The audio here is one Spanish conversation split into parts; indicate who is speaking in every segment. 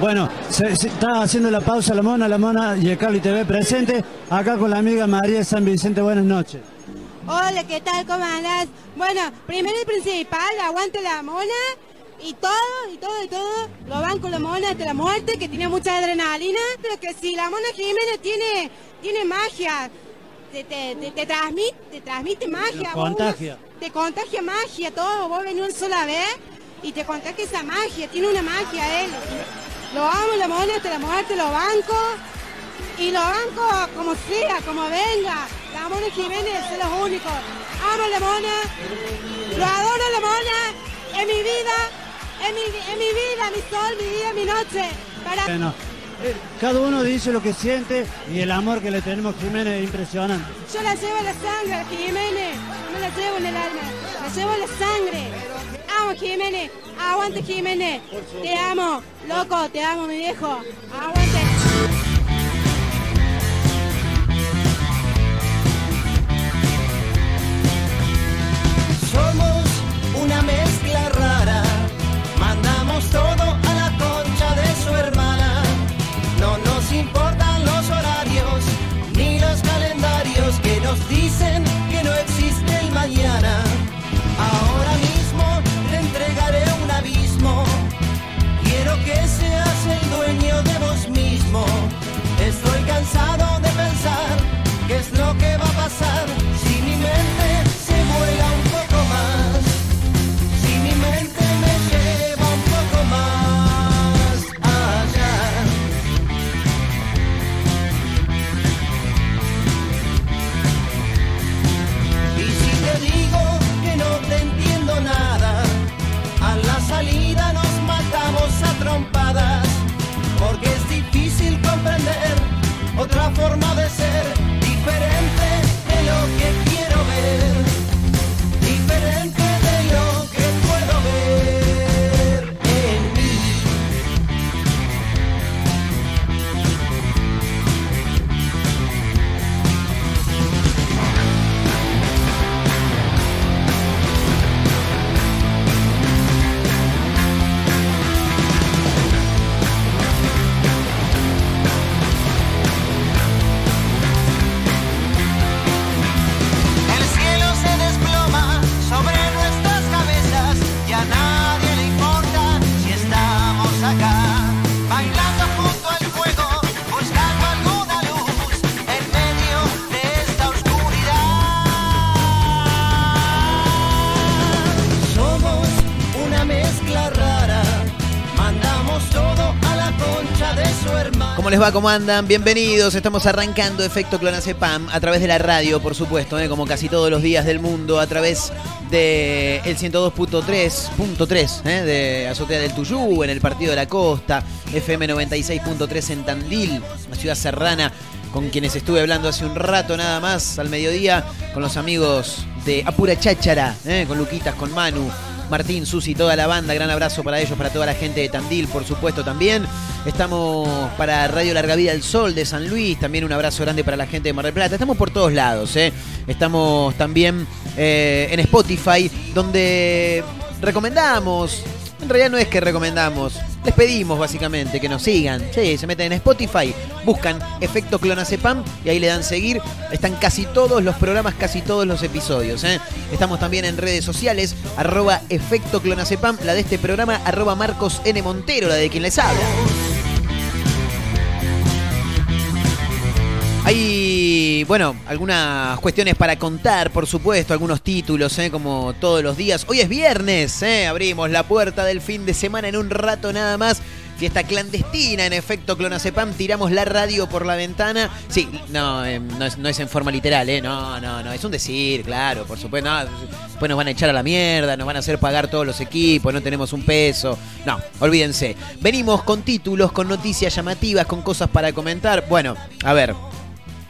Speaker 1: Bueno, se, está haciendo la pausa la mona, la mona y el Cali TV presente, acá con la amiga María San Vicente, buenas noches.
Speaker 2: Hola, ¿qué tal? ¿Cómo andás? Bueno, primero y principal, aguante la mona y todo, y todo, y todo, lo van con la mona hasta la muerte, que tiene mucha adrenalina, pero que si la mona Jiménez tiene, tiene magia, te, te, transmite, te transmite magia.
Speaker 1: Te contagia.
Speaker 2: te contagia magia, todo, vos venís una sola vez y te contagia esa magia, tiene una magia él. Lo amo, la mona hasta la muerte, lo banco, y lo banco como sea, como venga. La Mona Jiménez es lo único. Amo a la Mona, lo adoro a la Mona, en mi vida, en mi, vida, mi sol, mi día, mi noche.
Speaker 1: Bueno, eh, cada uno dice lo que siente y el amor que le tenemos a Jiménez es impresionante.
Speaker 2: Yo la llevo en la sangre Jiménez, no la llevo en el alma, la llevo en la sangre. Amo Jiménez, aguante Jiménez, te amo, loco, te amo mi viejo, aguante.
Speaker 3: somos una mezcla rara. Mandamos todo a la concha de su hermana. No nos importan los horarios ni los calendarios que nos dicen Estoy cansado de pensar qué es lo que va a pasar
Speaker 4: va? ¿Cómo andan? Bienvenidos. Estamos arrancando Efecto Clonacepam a través de la radio, por supuesto, ¿eh? como casi todos los días del mundo, a través de el 102.3.3 ¿eh? de Azotea del Tuyú, en el Partido de la Costa, FM 96.3 en Tandil, una ciudad serrana con quienes estuve hablando hace un rato nada más al mediodía, con los amigos de Apura Cháchara, ¿eh? con Luquitas, con Manu, Martín, Susi, toda la banda. Gran abrazo para ellos, para toda la gente de Tandil, por supuesto, también. Estamos para Radio Larga Vida del Sol de San Luis. También un abrazo grande para la gente de Mar del Plata. Estamos por todos lados, ¿eh? Estamos también eh, en Spotify, donde recomendamos. En realidad no es que recomendamos. Les pedimos básicamente que nos sigan. Sí, se meten en Spotify, buscan Efecto Clonacepam y ahí le dan seguir. Están casi todos los programas, casi todos los episodios. ¿eh? Estamos también en redes sociales, arroba Efecto Clonacepam, la de este programa, arroba Marcos N. Montero, la de quien les habla. Hay, bueno, algunas cuestiones para contar, por supuesto, algunos títulos, ¿eh? como todos los días. Hoy es viernes, ¿eh? abrimos la puerta del fin de semana en un rato nada más. Fiesta clandestina, en efecto, Clonacepam, tiramos la radio por la ventana. Sí, no, eh, no, es, no es en forma literal, ¿eh? No, no, no, es un decir, claro, por supuesto. No, después nos van a echar a la mierda, nos van a hacer pagar todos los equipos, no tenemos un peso. No, olvídense. Venimos con títulos, con noticias llamativas, con cosas para comentar. Bueno, a ver,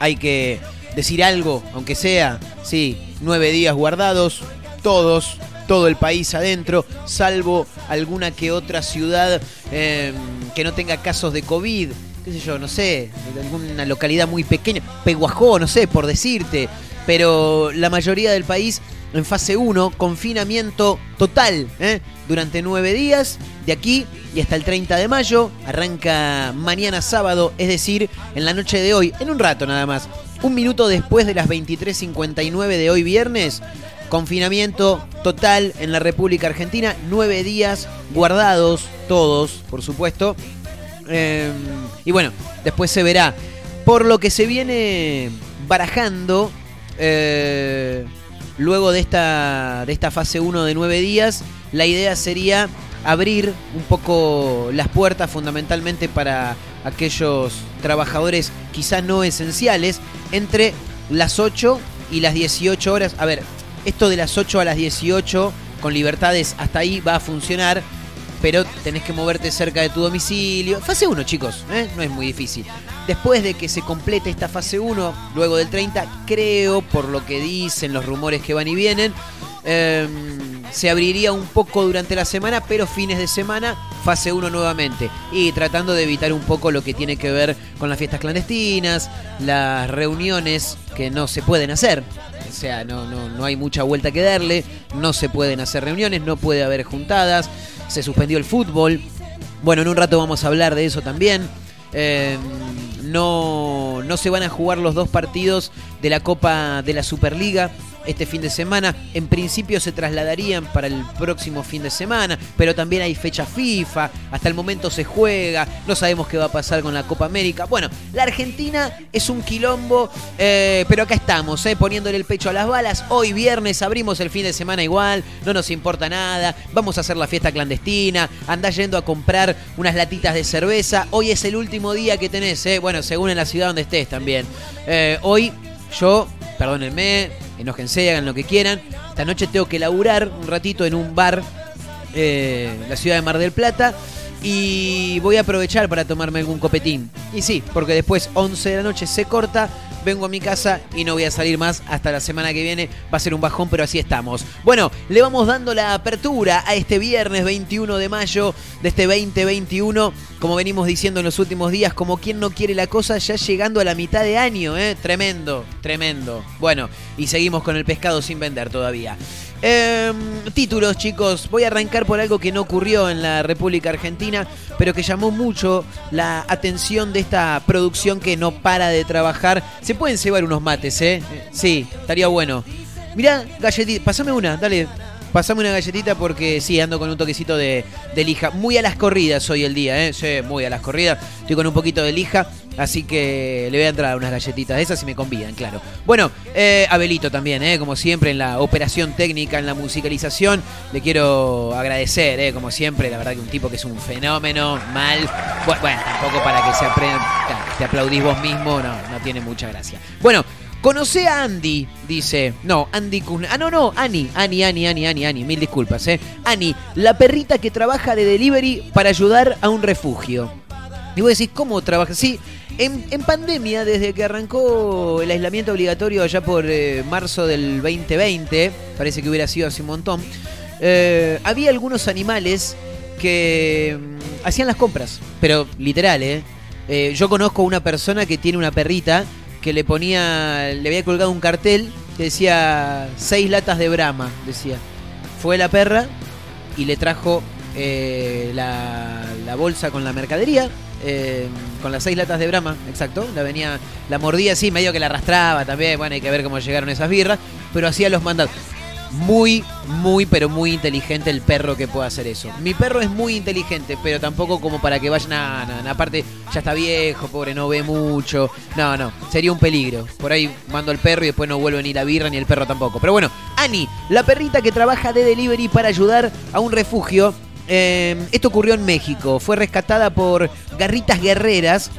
Speaker 4: hay que decir algo, aunque sea, sí, nueve días guardados, todos, todo el país adentro, salvo alguna que otra ciudad eh, que no tenga casos de COVID, qué sé yo, no sé, alguna localidad muy pequeña, Peguajó, no sé, por decirte, pero la mayoría del país en fase 1, confinamiento total, ¿eh? Durante nueve días, de aquí y hasta el 30 de mayo. Arranca mañana sábado, es decir, en la noche de hoy, en un rato nada más. Un minuto después de las 23.59 de hoy viernes, confinamiento total en la República Argentina, nueve días guardados, todos, por supuesto. Eh, y bueno, después se verá. Por lo que se viene barajando, eh, luego de esta, de esta fase 1 de nueve días, la idea sería abrir un poco las puertas fundamentalmente para aquellos trabajadores quizá no esenciales entre las 8 y las 18 horas. A ver, esto de las 8 a las 18 con libertades hasta ahí va a funcionar, pero tenés que moverte cerca de tu domicilio. Fase 1, chicos, ¿eh? no es muy difícil. Después de que se complete esta fase 1, luego del 30, creo, por lo que dicen los rumores que van y vienen, eh, se abriría un poco durante la semana, pero fines de semana, fase 1 nuevamente. Y tratando de evitar un poco lo que tiene que ver con las fiestas clandestinas, las reuniones que no se pueden hacer. O sea, no, no, no hay mucha vuelta que darle, no se pueden hacer reuniones, no puede haber juntadas, se suspendió el fútbol. Bueno, en un rato vamos a hablar de eso también. Eh, no, no se van a jugar los dos partidos de la Copa de la Superliga este fin de semana. En principio se trasladarían para el próximo fin de semana, pero también hay fecha FIFA, hasta el momento se juega, no sabemos qué va a pasar con la Copa América. Bueno, la Argentina es un quilombo, eh, pero acá estamos, eh, poniéndole el pecho a las balas. Hoy viernes abrimos el fin de semana igual, no nos importa nada, vamos a hacer la fiesta clandestina, andás yendo a comprar unas latitas de cerveza. Hoy es el último día que tenés, eh, bueno, según en la ciudad donde estés también. Eh, hoy yo, perdónenme, enójense, hagan lo que quieran. Esta noche tengo que laburar un ratito en un bar eh, en la ciudad de Mar del Plata. Y voy a aprovechar para tomarme algún copetín. Y sí, porque después 11 de la noche se corta, vengo a mi casa y no voy a salir más hasta la semana que viene. Va a ser un bajón, pero así estamos. Bueno, le vamos dando la apertura a este viernes 21 de mayo de este 2021. Como venimos diciendo en los últimos días, como quien no quiere la cosa, ya llegando a la mitad de año, ¿eh? Tremendo, tremendo. Bueno, y seguimos con el pescado sin vender todavía. Eh, títulos, chicos. Voy a arrancar por algo que no ocurrió en la República Argentina, pero que llamó mucho la atención de esta producción que no para de trabajar. Se pueden cebar unos mates, ¿eh? Sí, estaría bueno. Mirá, galletita, pasame una, dale. Pasame una galletita porque sí, ando con un toquecito de, lija. Muy a las corridas hoy el día, ¿eh? Sí, muy a las corridas. Estoy con un poquito de lija. Así que le voy a entrar unas galletitas de esas si me convidan, claro. Bueno, eh, Abelito también, eh, como siempre, en la operación técnica, en la musicalización. Le quiero agradecer, eh, como siempre, la verdad que un tipo que es un fenómeno, mal. Bueno, tampoco para que se aprenda, te aplaudís vos mismo, no, no tiene mucha gracia. Bueno, Conoce a Andy, dice. No, Andy Kun. Ah, no, no, Ani. Ani, Ani, Ani, Ani, Ani. Mil disculpas, eh. Ani, la perrita que trabaja de delivery para ayudar a un refugio. Y vos decís, ¿cómo trabaja? Sí, en, en, pandemia, desde que arrancó el aislamiento obligatorio allá por eh, marzo del 2020, parece que hubiera sido hace un montón, eh, había algunos animales que mm, hacían las compras, pero literal, ¿eh? ¿eh? Yo conozco una persona que tiene una perrita que le ponía, le había colgado un cartel que decía seis latas de Brahma, decía. Fue la perra y le trajo eh, la, la bolsa con la mercadería, eh, con las seis latas de Brahma, exacto. La venía, la mordía así, medio que la arrastraba también. Bueno, hay que ver cómo llegaron esas birras, pero hacía los mandatos. Muy, muy, pero muy inteligente el perro que puede hacer eso. Mi perro es muy inteligente, pero tampoco como para que vayan a. No, no, aparte, ya está viejo, pobre, no ve mucho. No, no, sería un peligro. Por ahí mando al perro y después no vuelve ni la birra ni el perro tampoco. Pero bueno, Ani, la perrita que trabaja de delivery para ayudar a un refugio eh, esto ocurrió en México. Fue rescatada por Garritas Guerreras,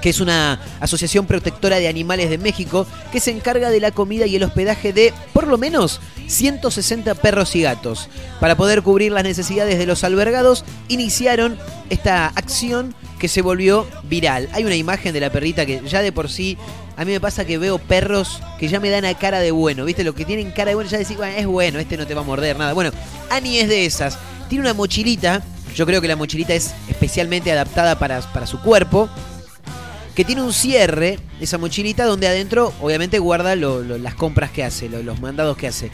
Speaker 4: que es una asociación protectora de animales de México, que se encarga de la comida y el hospedaje de por lo menos 160 perros y gatos. Para poder cubrir las necesidades de los albergados, iniciaron esta acción que se volvió viral. Hay una imagen de la perrita que ya de por sí, a mí me pasa que veo perros que ya me dan a cara de bueno, ¿viste? Lo que tienen cara de bueno, ya decís, bueno, es bueno, este no te va a morder, nada. Bueno, Ani es de esas tiene una mochilita, yo creo que la mochilita es especialmente adaptada para, para su cuerpo, que tiene un cierre, esa mochilita, donde adentro obviamente guarda las compras que hace, lo, los mandados que hace.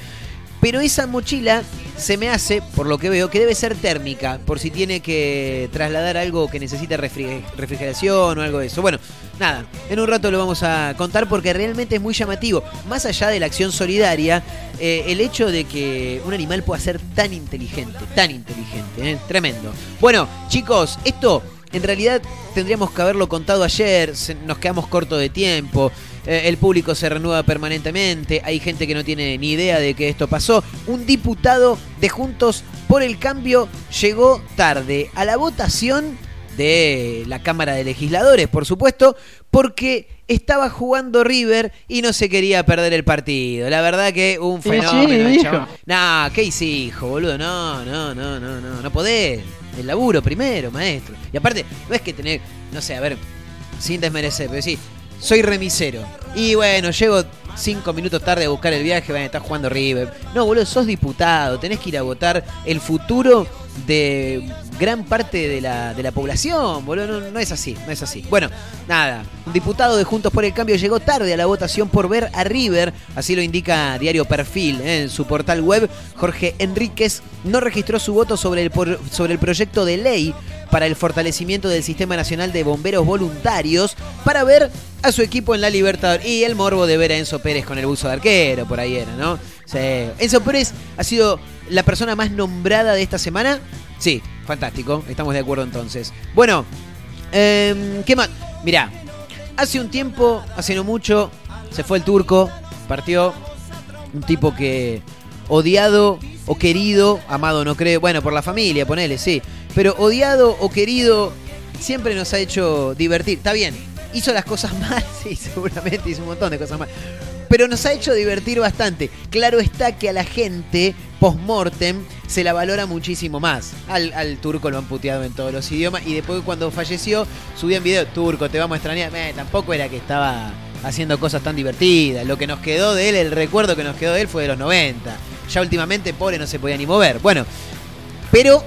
Speaker 4: Pero esa mochila se me hace, por lo que veo, que debe ser térmica, por si tiene que trasladar algo que necesita refri- refrigeración o algo de eso. Bueno, nada, en un rato lo vamos a contar porque realmente es muy llamativo. Más allá de la acción solidaria, eh, el hecho de que un animal pueda ser tan inteligente, tan inteligente, ¿eh? tremendo. Bueno, chicos, esto en realidad tendríamos que haberlo contado ayer, se- nos quedamos cortos de tiempo, eh, el público se renueva permanentemente, hay gente que no tiene ni idea de que esto pasó. Un diputado de Juntos por el Cambio llegó tarde a la votación de la Cámara de Legisladores, por supuesto, porque estaba jugando River y no se quería perder el partido. La verdad que un
Speaker 5: Sí,
Speaker 4: fenómeno.
Speaker 5: sí,
Speaker 4: el
Speaker 5: hijo.
Speaker 4: ¿qué hice, hijo, boludo? No, no, no, no, no, no podés. El laburo primero, maestro. Y aparte, no es que tener, no sé, a ver, sin desmerecer, pero sí, soy remisero. Y bueno, llego cinco minutos tarde a buscar el viaje, van a estar jugando River. No, boludo, sos diputado, tenés que ir a votar el futuro de gran parte de la, de la población, boludo. No, es así, no es así. Bueno, nada, un diputado de Juntos por el Cambio llegó tarde a la votación por ver a River, así lo indica Diario Perfil ¿eh? en su portal web. Jorge Enríquez no registró su voto sobre el, por- sobre el proyecto de ley para el fortalecimiento del Sistema Nacional de Bomberos Voluntarios para ver a su equipo en la Libertadores. Y el morbo de ver a Enzo Pérez con el buzo de arquero, por ahí era, ¿no? Sí. Enzo Pérez ha sido la persona más nombrada de esta semana. Sí, fantástico, estamos de acuerdo entonces. Bueno, em, ¿qué más? Mirá, hace un tiempo, hace no mucho, se fue el turco, partió un tipo que odiado o querido, amado no creo, bueno, por la familia, ponele, sí, pero odiado o querido siempre nos ha hecho divertir. Está bien, hizo las cosas mal, sí, seguramente hizo un montón de cosas mal. Pero nos ha hecho divertir bastante. Claro está que a la gente post-mortem se la valora muchísimo más. Al, turco lo han puteado en todos los idiomas y después cuando falleció subían video, turco, te vamos a extrañar. Tampoco era que estaba haciendo cosas tan divertidas. Lo que nos quedó de él, el recuerdo que nos quedó de él fue de los 90. Ya últimamente, pobre, no se podía ni mover. Bueno, pero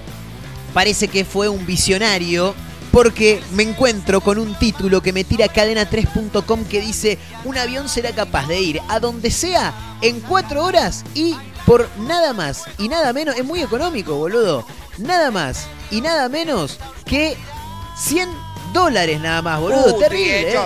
Speaker 4: parece que fue un visionario porque me encuentro con un título que me tira cadena3.com que dice un avión será capaz de ir a donde sea en cuatro horas y por nada más y nada menos, es muy económico, boludo, nada más y nada menos que 100 dólares nada más, boludo,
Speaker 5: Uh,
Speaker 4: terrible. ¿eh?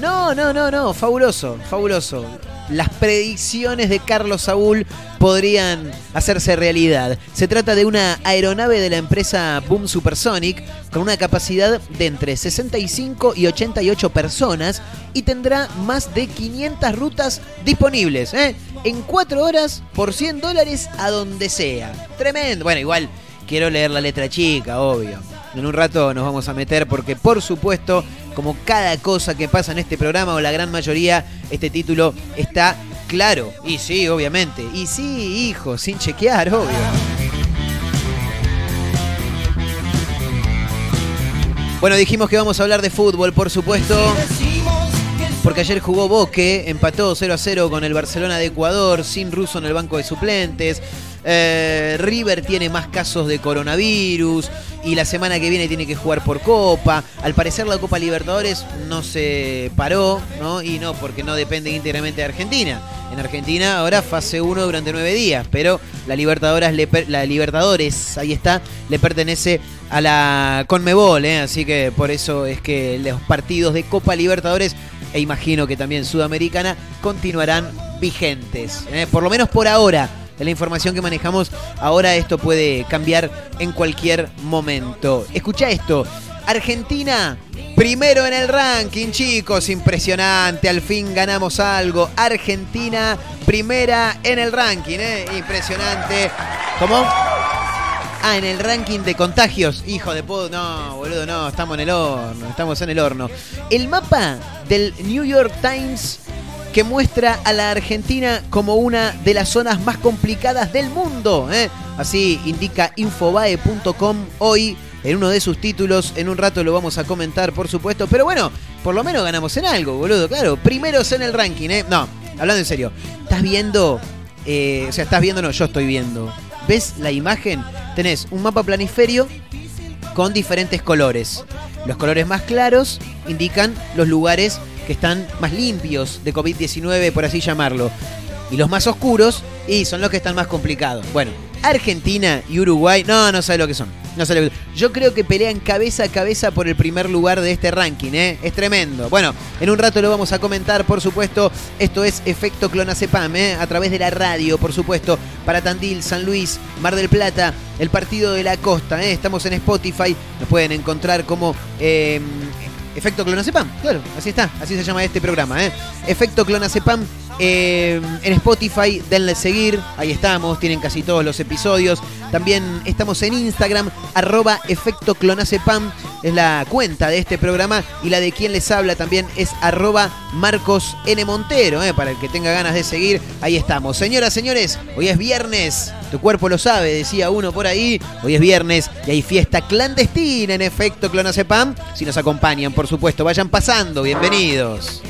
Speaker 4: No, no, no, no, fabuloso, fabuloso. Las predicciones de Carlos Saúl podrían hacerse realidad. Se trata de una aeronave de la empresa Boom Supersonic con una capacidad de entre 65 y 88 personas y tendrá más de 500 rutas disponibles. ¿eh? En 4 horas por 100 dólares a donde sea. Tremendo. Bueno, igual quiero leer la letra chica, obvio. En un rato nos vamos a meter porque por supuesto, como cada cosa que pasa en este programa o la gran mayoría, este título está claro. Y sí, obviamente. Y sí, hijo, sin chequear, obvio. Bueno, dijimos que vamos a hablar de fútbol, por supuesto. Porque ayer jugó Boque, empató 0 a 0 con el Barcelona de Ecuador, sin ruso en el banco de suplentes. Eh, River tiene más casos de coronavirus y la semana que viene tiene que jugar por Copa. Al parecer la Copa Libertadores no se paró, ¿no? Y no, porque no depende íntegramente de Argentina. En Argentina ahora fase 1 durante nueve días, pero la Libertadores, ahí está, le pertenece a la Conmebol, ¿eh? así que por eso es que los partidos de Copa Libertadores e imagino que también Sudamericana continuarán vigentes, ¿eh? por lo menos por ahora. En la información que manejamos, ahora esto puede cambiar en cualquier momento. Escucha esto. Argentina, primero en el ranking, chicos, impresionante, al fin ganamos algo. Argentina, primera en el ranking, ¿eh? impresionante. ¿Cómo? Ah, en el ranking de contagios. Hijo de puta, no, boludo, no, estamos en el horno, estamos en el horno. El mapa del New York Times que muestra a la Argentina como una de las zonas más complicadas del mundo. ¿eh? Así indica infobae.com hoy en uno de sus títulos. En un rato lo vamos a comentar, por supuesto. Pero bueno, por lo menos ganamos en algo, boludo. Claro, primeros en el ranking, ¿eh? No, hablando en serio. ¿Estás viendo? eh, o sea, estás viendo, no, yo estoy viendo. ¿Ves la imagen? Tenés un mapa planisferio con diferentes colores. Los colores más claros indican los lugares que están más limpios de COVID-19, por así llamarlo. Y los más oscuros, y son los que están más complicados. Bueno, Argentina y Uruguay, no, no sabe lo que son. No sabe lo que- Yo creo que pelean cabeza a cabeza por el primer lugar de este ranking, ¿eh? Es tremendo. Bueno, en un rato lo vamos a comentar, por supuesto. Esto es Efecto Clonacepam, ¿eh? A través de la radio, por supuesto. Para Tandil, San Luis, Mar del Plata, el partido de la costa, ¿eh? Estamos en Spotify. Nos pueden encontrar como. eh, Efecto Clonacepam, claro, así está, así se llama este programa, ¿eh? Efecto Clonacepam eh, en Spotify, denle seguir, ahí estamos, tienen casi todos los episodios. También estamos en Instagram, arroba Efecto Clonacepam, es la cuenta de este programa y la de quien les habla también es arroba Marcos N. Montero, ¿eh? para el que tenga ganas de seguir, ahí estamos. Señoras, señores, hoy es viernes, tu cuerpo lo sabe, decía uno por ahí, hoy es viernes y hay fiesta clandestina en Efecto Clonacepam, si nos acompañan, por supuesto, vayan pasando, bienvenidos.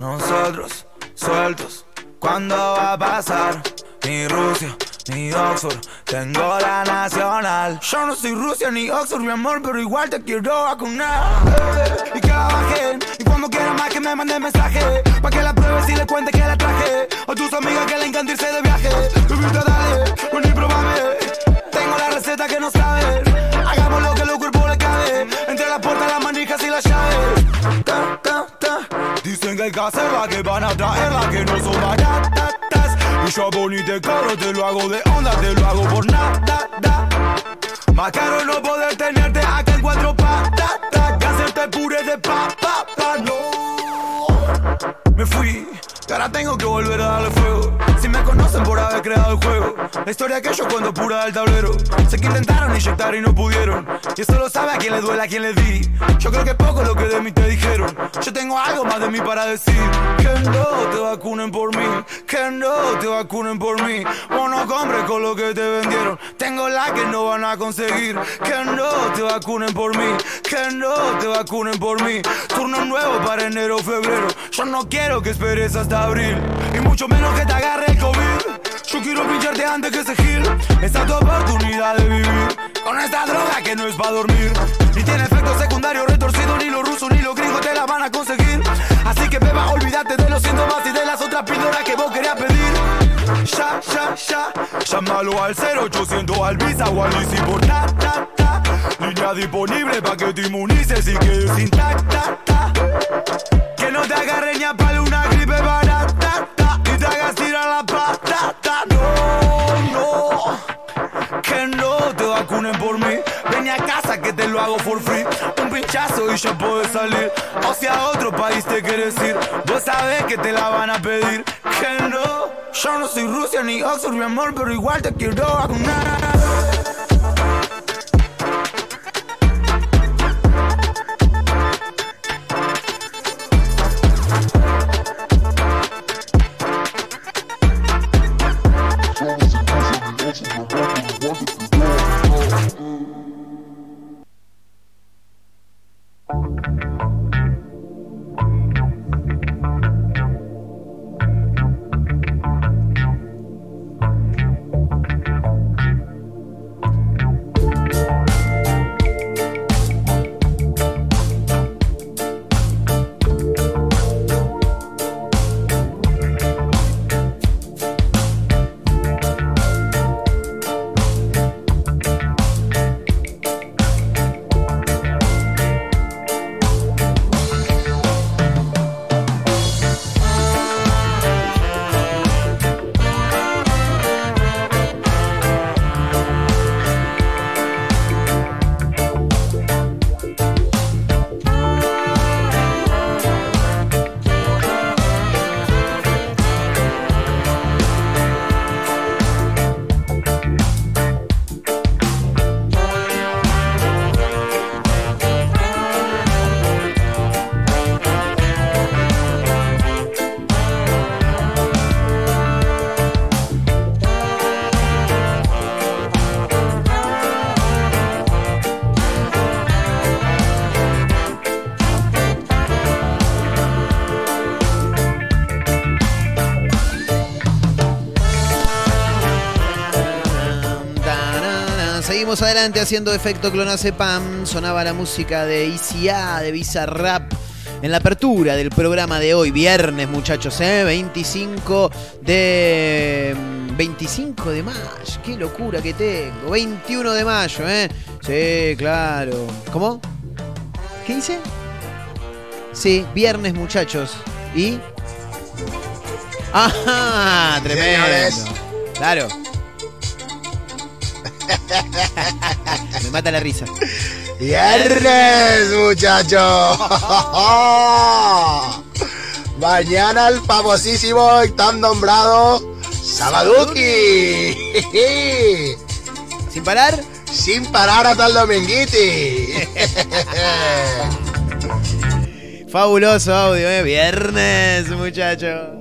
Speaker 5: Nosotros sueltos, ¿cuándo va a pasar? Ni Rusia, ni Oxford, tengo la nacional. Yo no soy Rusia ni Oxford, mi amor, pero igual te quiero vacunar. Y que la y cuando quiera más que me mande mensaje. Pa' que la pruebes y le cuente que la traje. O tus amigas que le encanta irse de viaje. Bebita, dale, ven y probame. Tengo la receta que no saben. Hagamos lo que los cuerpos le cabe. Entre las puertas, las manijas y las llaves. Dicen que hay que hacerla, que van a traerla, que no son baratas. Y yo bonito y caro, te lo hago de onda, te lo hago por nada. Más caro no poder tenerte acá en cuatro patas. Que hacerte puré de papa, pa, no. Me fui, ahora tengo que volver a darle fuego. Si me conocen por haber creado el juego, la historia que yo cuando pura del tablero. Sé que intentaron inyectar y no pudieron. Y eso lo sabe a quien le duele, a quien le di. Yo creo que poco lo que de mí te dijeron. Yo tengo algo más de mí para decir. Que no te vacunen por mí, que no te vacunen por mí. O no compres con lo que te vendieron. Tengo la que no van a conseguir. Que no te vacunen por mí, que no te vacunen por mí. Turno nuevo para enero o febrero. Yo no quiero que esperes hasta abril. Y mucho menos que te agarre el COVID. Yo quiero pincharte antes que se gil. Esta es tu oportunidad de vivir. Con esta droga que no es para dormir. Ni tiene efecto secundario retorcido. Ni los rusos ni los gringos te la van a conseguir. Así que beba, olvídate de los síntomas y de las otras píldoras que vos querías pedir. Ya, ya, ya. Llámalo al 0800 al Visa o al Easy por ta, ta, ta. Línea disponible para que te inmunices y quedes intacta. ta. Que no te agarre ni a palo una gripe barata hagas tirar la patata. No, no, que no te vacunen por mí. Ven a casa que te lo hago for free. Un pinchazo y ya puedes salir. O si a otro país te quieres ir, vos sabés que te la van a pedir. Que no, yo no soy Rusia ni Oxford, mi amor, pero igual te quiero vacunar.
Speaker 4: Seguimos adelante haciendo efecto clonacepam. Sonaba la música de ICA, de Visa Rap. en la apertura del programa de hoy, viernes, muchachos, ¿eh? 25 de. 25 de mayo, qué locura que tengo. 21 de mayo, ¿eh? Sí, claro. ¿Cómo? ¿Qué dice? Sí, viernes, muchachos. ¿Y? ¡Ajá! Tremendo. Claro. Me mata la risa.
Speaker 6: Viernes, muchachos. Mañana el famosísimo y tan nombrado Sabaduki.
Speaker 4: ¿Sin parar?
Speaker 6: Sin parar hasta el dominguiti.
Speaker 4: Fabuloso audio, ¿eh? Viernes, muchachos.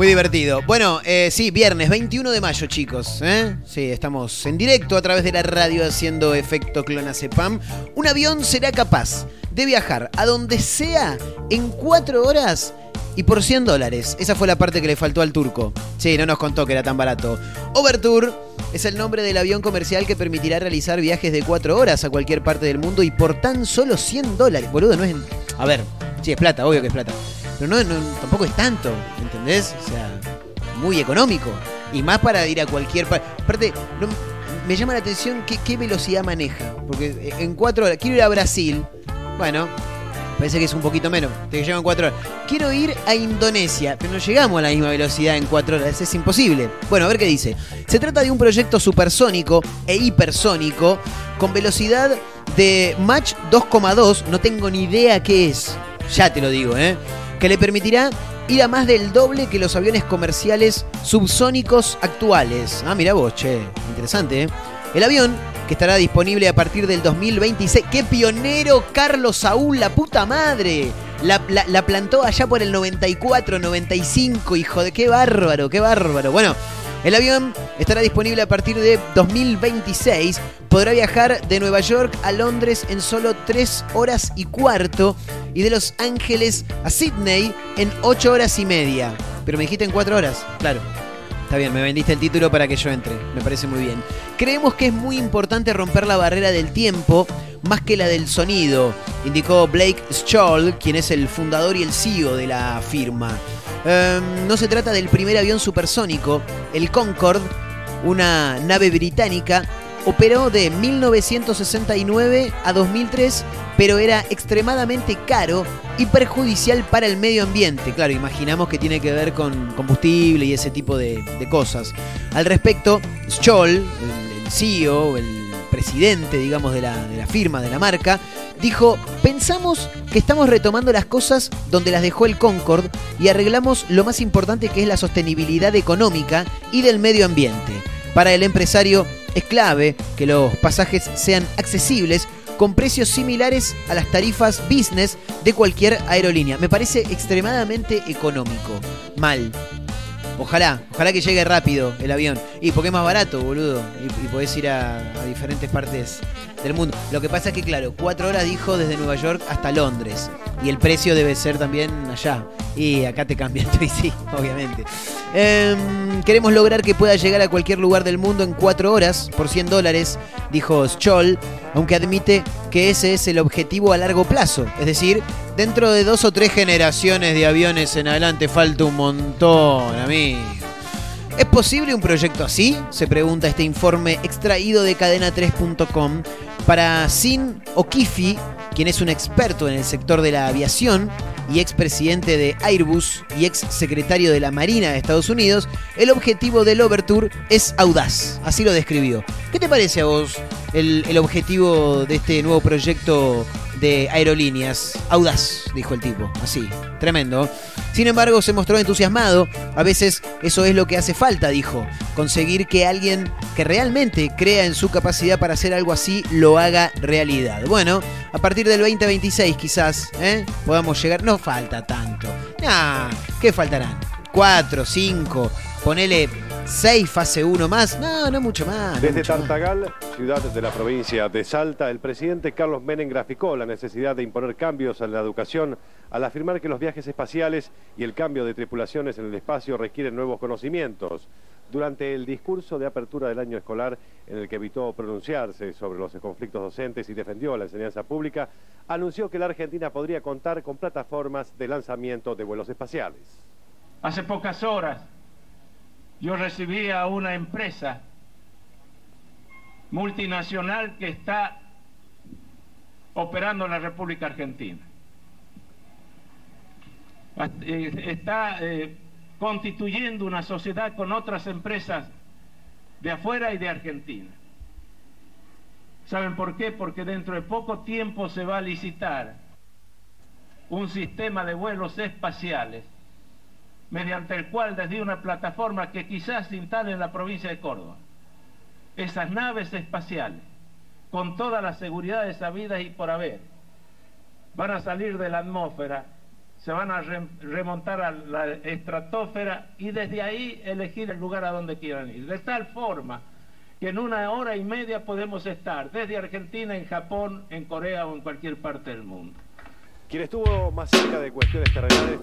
Speaker 4: Muy divertido. Bueno, eh, sí, viernes 21 de mayo, chicos. ¿eh? Sí, estamos en directo a través de la radio haciendo efecto clonacepam. Un avión será capaz de viajar a donde sea en cuatro horas y por 100 dólares. Esa fue la parte que le faltó al turco. Sí, no nos contó que era tan barato. Overtour es el nombre del avión comercial que permitirá realizar viajes de cuatro horas a cualquier parte del mundo y por tan solo 100 dólares. Boludo, no es... A ver, sí, es plata, obvio que es plata. Pero no, tampoco es tanto, ¿entendés? O sea, muy económico. Y más para ir a cualquier parte. Aparte, me llama la atención qué, velocidad maneja. Porque en cuatro horas, quiero ir a Brasil. Bueno, parece que es un poquito menos. Te llevan cuatro horas. Quiero ir a Indonesia, pero no llegamos a la misma velocidad en cuatro horas. Es imposible. Bueno, a ver qué dice. Se trata de un proyecto supersónico e hipersónico con velocidad de Mach 2,2. No tengo ni idea qué es. Ya te lo digo, ¿eh? Que le permitirá ir a más del doble que los aviones comerciales subsónicos actuales. Ah, mira vos, che. Interesante, ¿eh? El avión, que estará disponible a partir del 2026. ¡Qué pionero Carlos Saúl, la puta madre! La, la- la plantó allá por el 94, 95, hijo de qué bárbaro, qué bárbaro. Bueno, el avión estará disponible a partir de 2026. Podrá viajar de Nueva York a Londres en solo 3 horas y cuarto y de Los Ángeles a Sydney en 8 horas y media. Pero me dijiste en 4 horas, claro. Está bien, me vendiste el título para que yo entre. Me parece muy bien. Creemos que es muy importante romper la barrera del tiempo más que la del sonido, indicó Blake Scholl, quien es el fundador y el CEO de la firma. Em, no se trata del primer avión supersónico. El Concorde, una nave británica, operó de 1969 a 2003, pero era extremadamente caro y perjudicial para el medio ambiente. Claro, imaginamos que tiene que ver con combustible y ese tipo de, de cosas. Al respecto, Scholl, el, el CEO, el presidente, digamos, de la, de la firma, de la marca, dijo, pensamos que estamos retomando las cosas donde las dejó el Concorde y arreglamos lo más importante que es la sostenibilidad económica y del medio ambiente. Para el empresario es clave que los pasajes sean accesibles con precios similares a las tarifas business de cualquier aerolínea. Me parece extremadamente económico. Mal. Ojalá, ojalá que llegue rápido el avión. Y porque es más barato, boludo. Y, y podés ir a, a diferentes partes del mundo. Lo que pasa es que, claro, cuatro horas dijo desde Nueva York hasta Londres. Y el precio debe ser también allá. Y acá te cambian, y sí, obviamente. Em, queremos lograr que pueda llegar a cualquier lugar del mundo en cuatro horas por 100 dólares, dijo Scholl, aunque admite que ese es el objetivo a largo plazo. Es decir, dentro de dos o tres generaciones de aviones en adelante falta un montón, amigo. ¿Es posible un proyecto así? Se pregunta este informe extraído de cadena3.com para Sin O'Keefe, quien es un experto en el sector de la aviación y expresidente de Airbus y ex secretario de la Marina de Estados Unidos, el objetivo del Overture es audaz. Así lo describió. ¿Qué te parece a vos el, el objetivo de este nuevo proyecto de aerolíneas? Audaz, dijo el tipo. Así, tremendo. Sin embargo, se mostró entusiasmado. A veces eso es lo que hace falta, dijo. Conseguir que alguien que realmente crea en su capacidad para hacer algo así lo haga realidad. Bueno, a partir del 2026 quizás ¿eh? podamos llegar. No falta tanto. Nah, ¿qué faltarán? ¿Cuatro, cinco? Ponele seis fase 1 más. No, no mucho más. no
Speaker 7: Desde
Speaker 4: más.
Speaker 7: Tartagal, ciudad de la provincia de Salta, el presidente Carlos Menem graficó la necesidad de imponer cambios en la educación al afirmar que los viajes espaciales y el cambio de tripulaciones en el espacio requieren nuevos conocimientos. durante el discurso de apertura del año escolar en el que evitó pronunciarse sobre los conflictos docentes y defendió la enseñanza pública, anunció que la Argentina podría contar con plataformas de lanzamiento de vuelos espaciales.
Speaker 8: Hace pocas horas yo recibí a una empresa multinacional que está operando en la República Argentina. Eh, está eh, constituyendo una sociedad con otras empresas de afuera y de Argentina. ¿Saben por qué? Porque dentro de poco tiempo se va a licitar un sistema de vuelos espaciales mediante el cual desde una plataforma que quizás se instale en la provincia de Córdoba, esas naves espaciales, con todas las seguridades sabidas y por haber, van a salir de la atmósfera, se van a remontar a la estratosfera y desde ahí elegir el lugar a donde quieran ir. De tal forma que en una hora y media podemos estar desde Argentina, en Japón, en Corea o en cualquier parte del mundo.
Speaker 7: Quien estuvo más cerca de cuestiones terrenales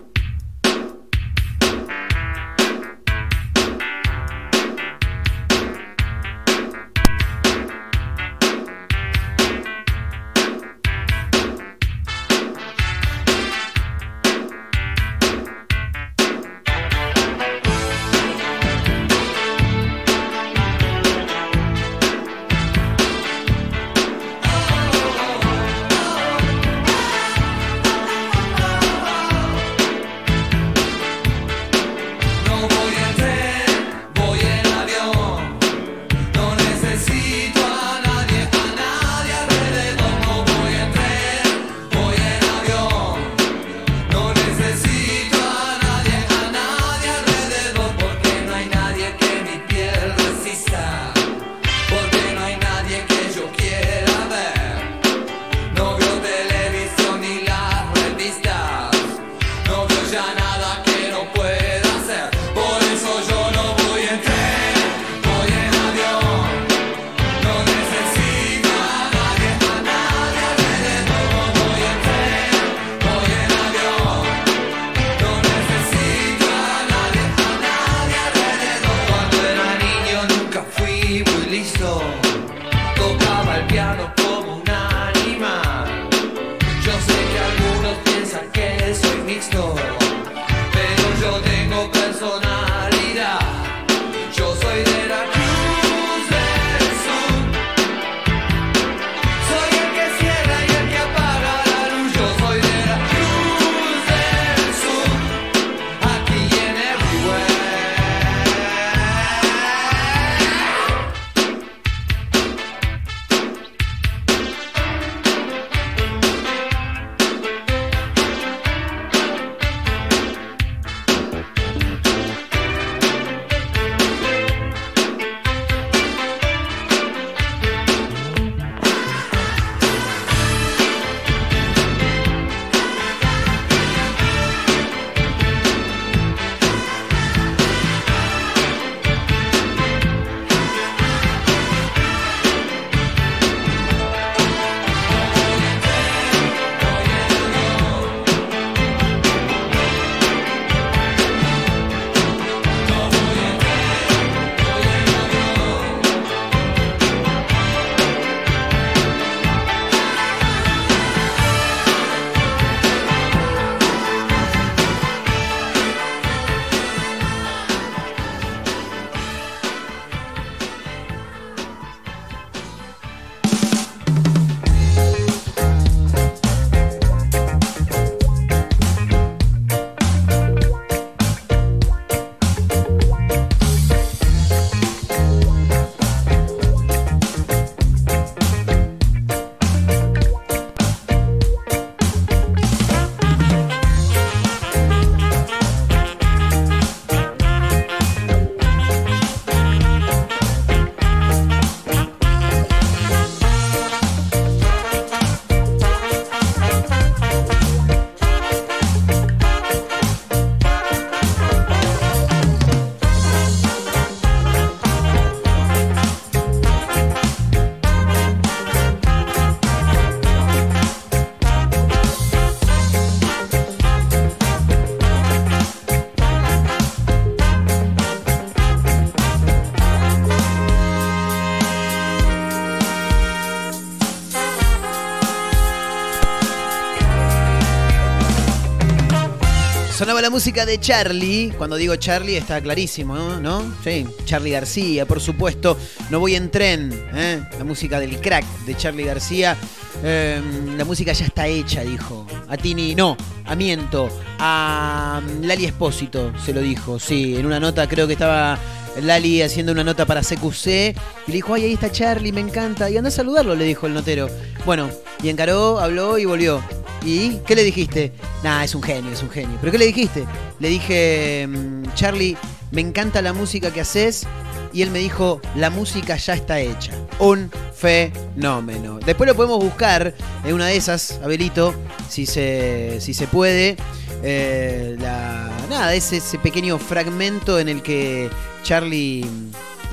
Speaker 4: música de Charlie. Cuando digo Charlie está clarísimo, ¿no? Sí, Charlie García, por supuesto. No voy en tren, ¿eh? La música del crack de Charlie García. Eh, la música ya está hecha, dijo. A Tini, no, a Miento. A mm, Lali Espósito se lo dijo, sí. En una nota creo que estaba Lali haciendo una nota para CQC y le dijo, ay, ahí está Charlie, me encanta. Y anda a saludarlo, le dijo el notero. Bueno, y encaró, habló y volvió. ¿Y qué le dijiste? Nah, es un genio, es un genio. ¿Pero qué le dijiste? Le dije, mm, Charlie, me encanta la música que haces. Y él me dijo, la música ya está hecha. Un fenómeno. Después lo podemos buscar en una de esas, Abelito, si se, si se puede. Eh, nada, es ese pequeño fragmento en el que Charlie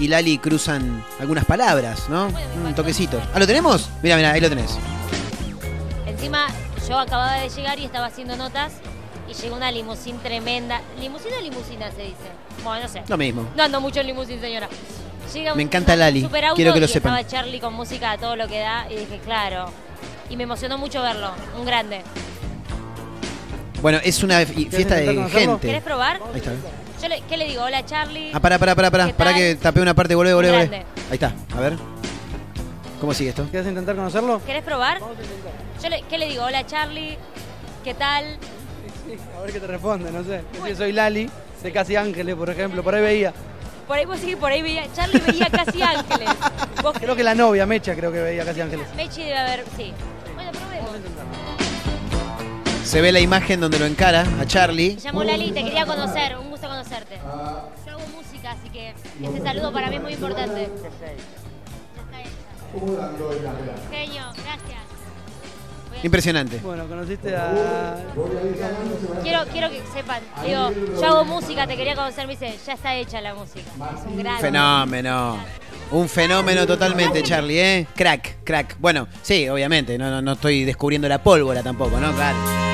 Speaker 4: y Lali cruzan algunas palabras, ¿no? Un toquecito. ¿Ah, lo tenemos? Mira, mira, ahí lo tenés.
Speaker 9: Encima, yo acababa de llegar y estaba haciendo notas y llegó una limusín tremenda. ¿Limusina o limusina se dice? Bueno, no sé.
Speaker 4: Lo mismo.
Speaker 9: No ando mucho en limusín, señora. Llega
Speaker 4: Me
Speaker 9: un-
Speaker 4: encanta
Speaker 9: un
Speaker 4: Lali,
Speaker 9: superauto
Speaker 4: quiero que lo
Speaker 9: y
Speaker 4: sepan.
Speaker 9: estaba Charlie con música a todo lo que da y dije, claro. Y me emocionó mucho verlo. Un grande.
Speaker 4: Bueno, es una fi- fiesta de gente.
Speaker 9: ¿Querés probar?
Speaker 4: Ahí está.
Speaker 9: Yo le- ¿Qué le digo? Hola, Charlie.
Speaker 4: Ah, pará, pará, pará, pará. Que tapé una parte, volvé, volvé, volvé. Ahí está, a ver. ¿Cómo sigue esto?
Speaker 10: ¿Quieres intentar conocerlo?
Speaker 9: ¿Querés probar? Yo le- ¿Qué le digo? Hola, Charlie. ¿Qué tal?
Speaker 10: A ver qué te responde, no sé. Yo soy Lali, de Casi Ángeles, por ejemplo. Por ahí veía.
Speaker 9: Por ahí vos sí, por ahí veía. Charlie veía casi ángeles. Vos
Speaker 10: Creo que la novia, Mecha, creo que veía Casi Ángeles.
Speaker 9: Mechi debe haber, sí. Bueno, probemos.
Speaker 4: Se ve la imagen donde lo encara a Charlie.
Speaker 9: Me llamo Lali, te quería conocer, un gusto conocerte. Yo hago música, así que este saludo para mí es muy importante. Está hecha. Genio, gracias.
Speaker 4: Impresionante.
Speaker 10: Bueno, conociste a.
Speaker 9: Quiero, quiero que sepan, digo, yo hago música, te quería conocer, me dice, ya está hecha la música. Es un gran.
Speaker 4: Fenómeno. Un fenómeno totalmente, Charlie, ¿eh? Crack, crack. Bueno, sí, obviamente, no, no, no estoy descubriendo la pólvora tampoco, ¿no? Claro.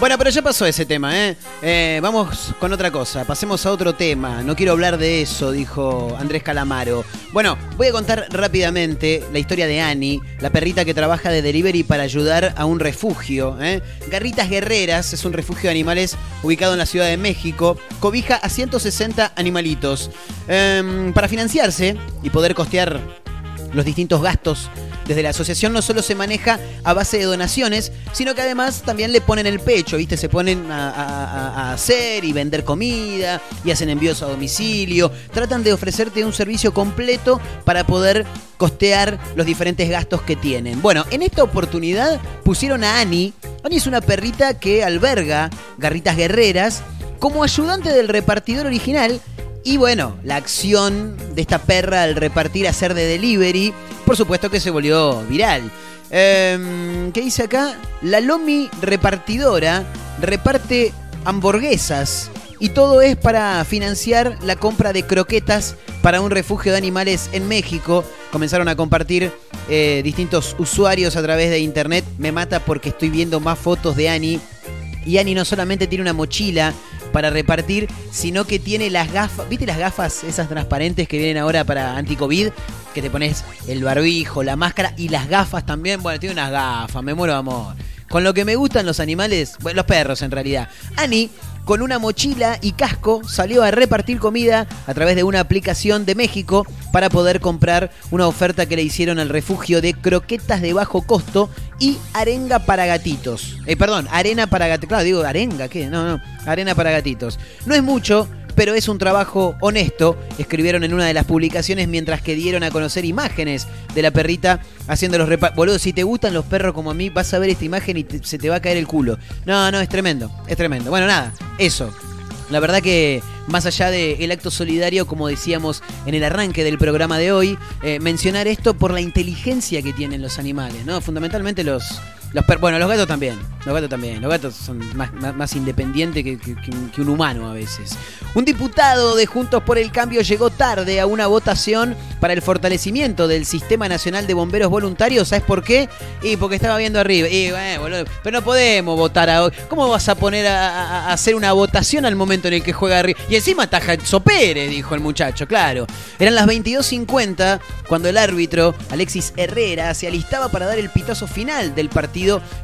Speaker 4: Bueno, pero ya pasó ese tema, ¿eh? Eh, Vamos con otra cosa, pasemos a otro tema. No quiero hablar de eso, dijo Andrés Calamaro. Bueno, voy a contar rápidamente la historia de Annie, la perrita que trabaja de delivery para ayudar a un refugio. ¿eh? Garritas Guerreras es un refugio de animales ubicado en la Ciudad de México. Cobija a 160 animalitos. Em, para financiarse y poder costear los distintos gastos desde la asociación no solo se maneja a base de donaciones, sino que además también le ponen el pecho, ¿viste? Se ponen a, a- hacer y vender comida y hacen envíos a domicilio. Tratan de ofrecerte un servicio completo para poder costear los diferentes gastos que tienen. Bueno, en esta oportunidad pusieron a Annie. Annie es una perrita que alberga garritas guerreras como ayudante del repartidor original y bueno, la acción de esta perra al repartir, hacer de delivery, por supuesto que se volvió viral. Em, ¿Qué dice acá? La Lomi repartidora reparte hamburguesas y todo es para financiar la compra de croquetas para un refugio de animales en México. Comenzaron a compartir eh, distintos usuarios a través de internet. Me mata porque estoy viendo más fotos de Annie. Y Annie no solamente tiene una mochila para repartir, sino que tiene las gafas, ¿viste las gafas esas transparentes que vienen ahora para anti-COVID? Que te pones el barbijo, la máscara y las gafas también. Bueno, tiene unas gafas, me muero amor. Con lo que me gustan los animales, bueno, los perros en realidad. Annie, con una mochila y casco, salió a repartir comida a través de una aplicación de México para poder comprar una oferta que le hicieron al refugio de croquetas de bajo costo y arenga para gatitos. Eh, perdón, arena para gatitos. Claro, digo arenga, ¿qué? No, no, arena para gatitos. No es mucho, pero es un trabajo honesto, escribieron en una de las publicaciones mientras que dieron a conocer imágenes de la perrita haciendo los repa... Boludo, si te gustan los perros como a mí, vas a ver esta imagen y se te va a caer el culo. No, no, es tremendo, es tremendo. Bueno, nada, eso. La verdad que más allá del acto solidario, como decíamos en el arranque del programa de hoy, eh, mencionar esto por la inteligencia que tienen los animales, ¿no? Fundamentalmente los, los. Bueno, los gatos también. Los gatos también. Los gatos son más, más, independientes que, que- un- humano a veces. Un diputado de Juntos por el Cambio llegó tarde a una votación para el fortalecimiento del Sistema Nacional de Bomberos Voluntarios. ¿Sabes por qué? Y porque estaba viendo arriba. Pero no podemos votar ahora. ¿Cómo vas a poner a, a- a hacer una votación al momento en el que juega arriba? Y encima ataja Enzo Pérez, dijo el muchacho, claro. Eran las 22.50 cuando el árbitro, Alexis Herrera, se alistaba para dar el pitazo final del partido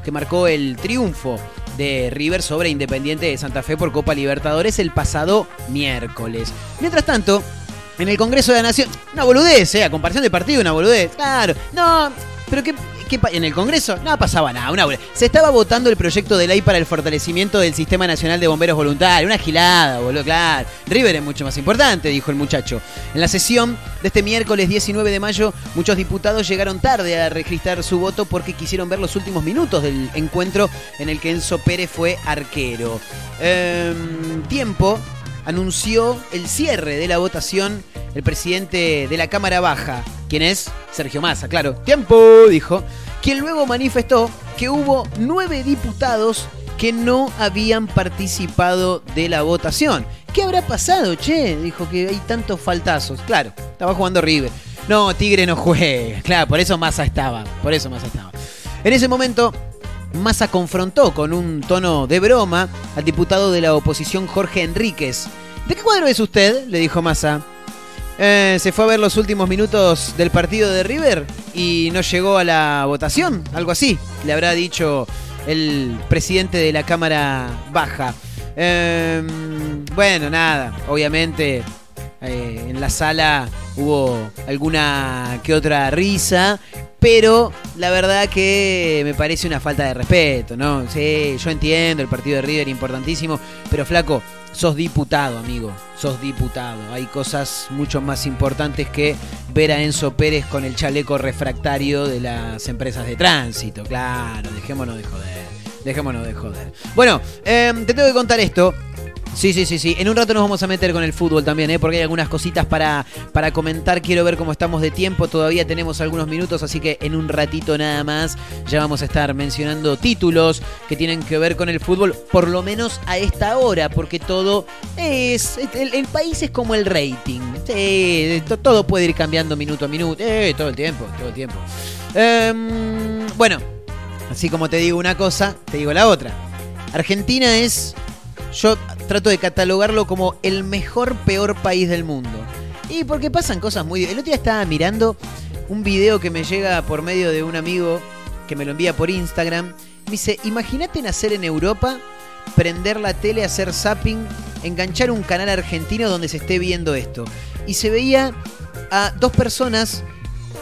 Speaker 4: que marcó el triunfo de River sobre Independiente de Santa Fe por Copa Libertadores el pasado miércoles. Mientras tanto, en el Congreso de la Nación, una boludez, ¿eh? Comparación de partido, una boludez. Claro, no, pero ¿qué, qué en el Congreso no pasaba nada, una. Se estaba votando el proyecto de ley para el fortalecimiento del Sistema Nacional de Bomberos Voluntarios, una gilada, boludo, claro. River es mucho más importante, dijo el muchacho. En la sesión de este miércoles 19 de mayo, muchos diputados llegaron tarde a registrar su voto porque quisieron ver los últimos minutos del encuentro en el que Enzo Pérez fue arquero. Em, tiempo anunció el cierre de la votación el presidente de la Cámara Baja, quien es Sergio Massa, claro. Tiempo, dijo, quien luego manifestó que hubo nueve diputados que no habían participado de la votación. ¿Qué habrá pasado, che? Dijo que hay tantos faltazos. Claro, estaba jugando River. No, Tigre no juega. Claro, por eso Massa estaba. Por eso Massa estaba. En ese momento, Massa confrontó con un tono de broma al diputado de la oposición Jorge Enríquez. ¿De qué cuadro es usted? le dijo Massa. Eh, se fue a ver los últimos minutos del partido de River y no llegó a la votación, algo así, le habrá dicho el presidente de la Cámara Baja. Eh, bueno, nada, obviamente eh, en la sala hubo alguna que otra risa, pero la verdad que me parece una falta de respeto, ¿no? Sí, yo entiendo el partido de River importantísimo, pero flaco, sos diputado, amigo, sos diputado. Hay cosas mucho más importantes que ver a Enzo Pérez con el chaleco refractario de las empresas de tránsito, claro, dejémonos de joder, dejémonos de joder. Bueno, eh, te tengo que contar esto. Sí, sí, sí, sí. En un rato nos vamos a meter con el fútbol también, ¿eh? porque hay algunas cositas para, para comentar. Quiero ver cómo estamos de tiempo. Todavía tenemos algunos minutos, así que en un ratito nada más ya vamos a estar mencionando títulos que tienen que ver con el fútbol, por lo menos a esta hora, porque todo es. El, país es como el rating. Todo puede ir cambiando minuto a minuto. Eh, todo el tiempo, todo el tiempo. Em, bueno, así como te digo una cosa, te digo la otra. Argentina es yo trato de catalogarlo como el mejor peor país del mundo. Y porque pasan cosas muy... El otro día estaba mirando un video que me llega por medio de un amigo que me lo envía por Instagram. Me dice, imagínate nacer en Europa, prender la tele, hacer zapping, enganchar un canal argentino donde se esté viendo esto. Y se veía a dos personas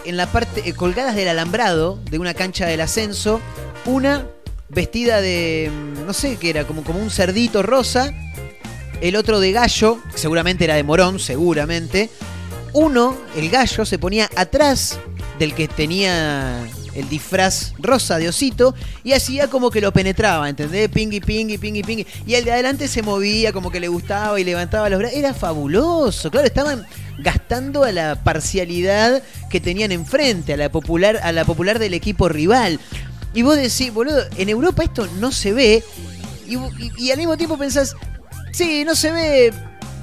Speaker 4: en la parte eh, colgadas del alambrado de una cancha del ascenso, una vestida de mm, no sé qué era, como, como un cerdito rosa, el otro de gallo, seguramente era de morón, seguramente. Uno, el gallo, se ponía atrás del que tenía el disfraz rosa de osito y hacía como que lo penetraba, ¿entendés? Pingui, pingui, pingui, pingui. Y el de adelante se movía como que le gustaba y levantaba los brazos. Era fabuloso, claro, estaban gastando a la parcialidad que tenían enfrente, a la popular, a la popular del equipo rival. Y vos decís, boludo, en Europa esto no se ve. Y, y- al mismo tiempo pensás, sí, no se ve,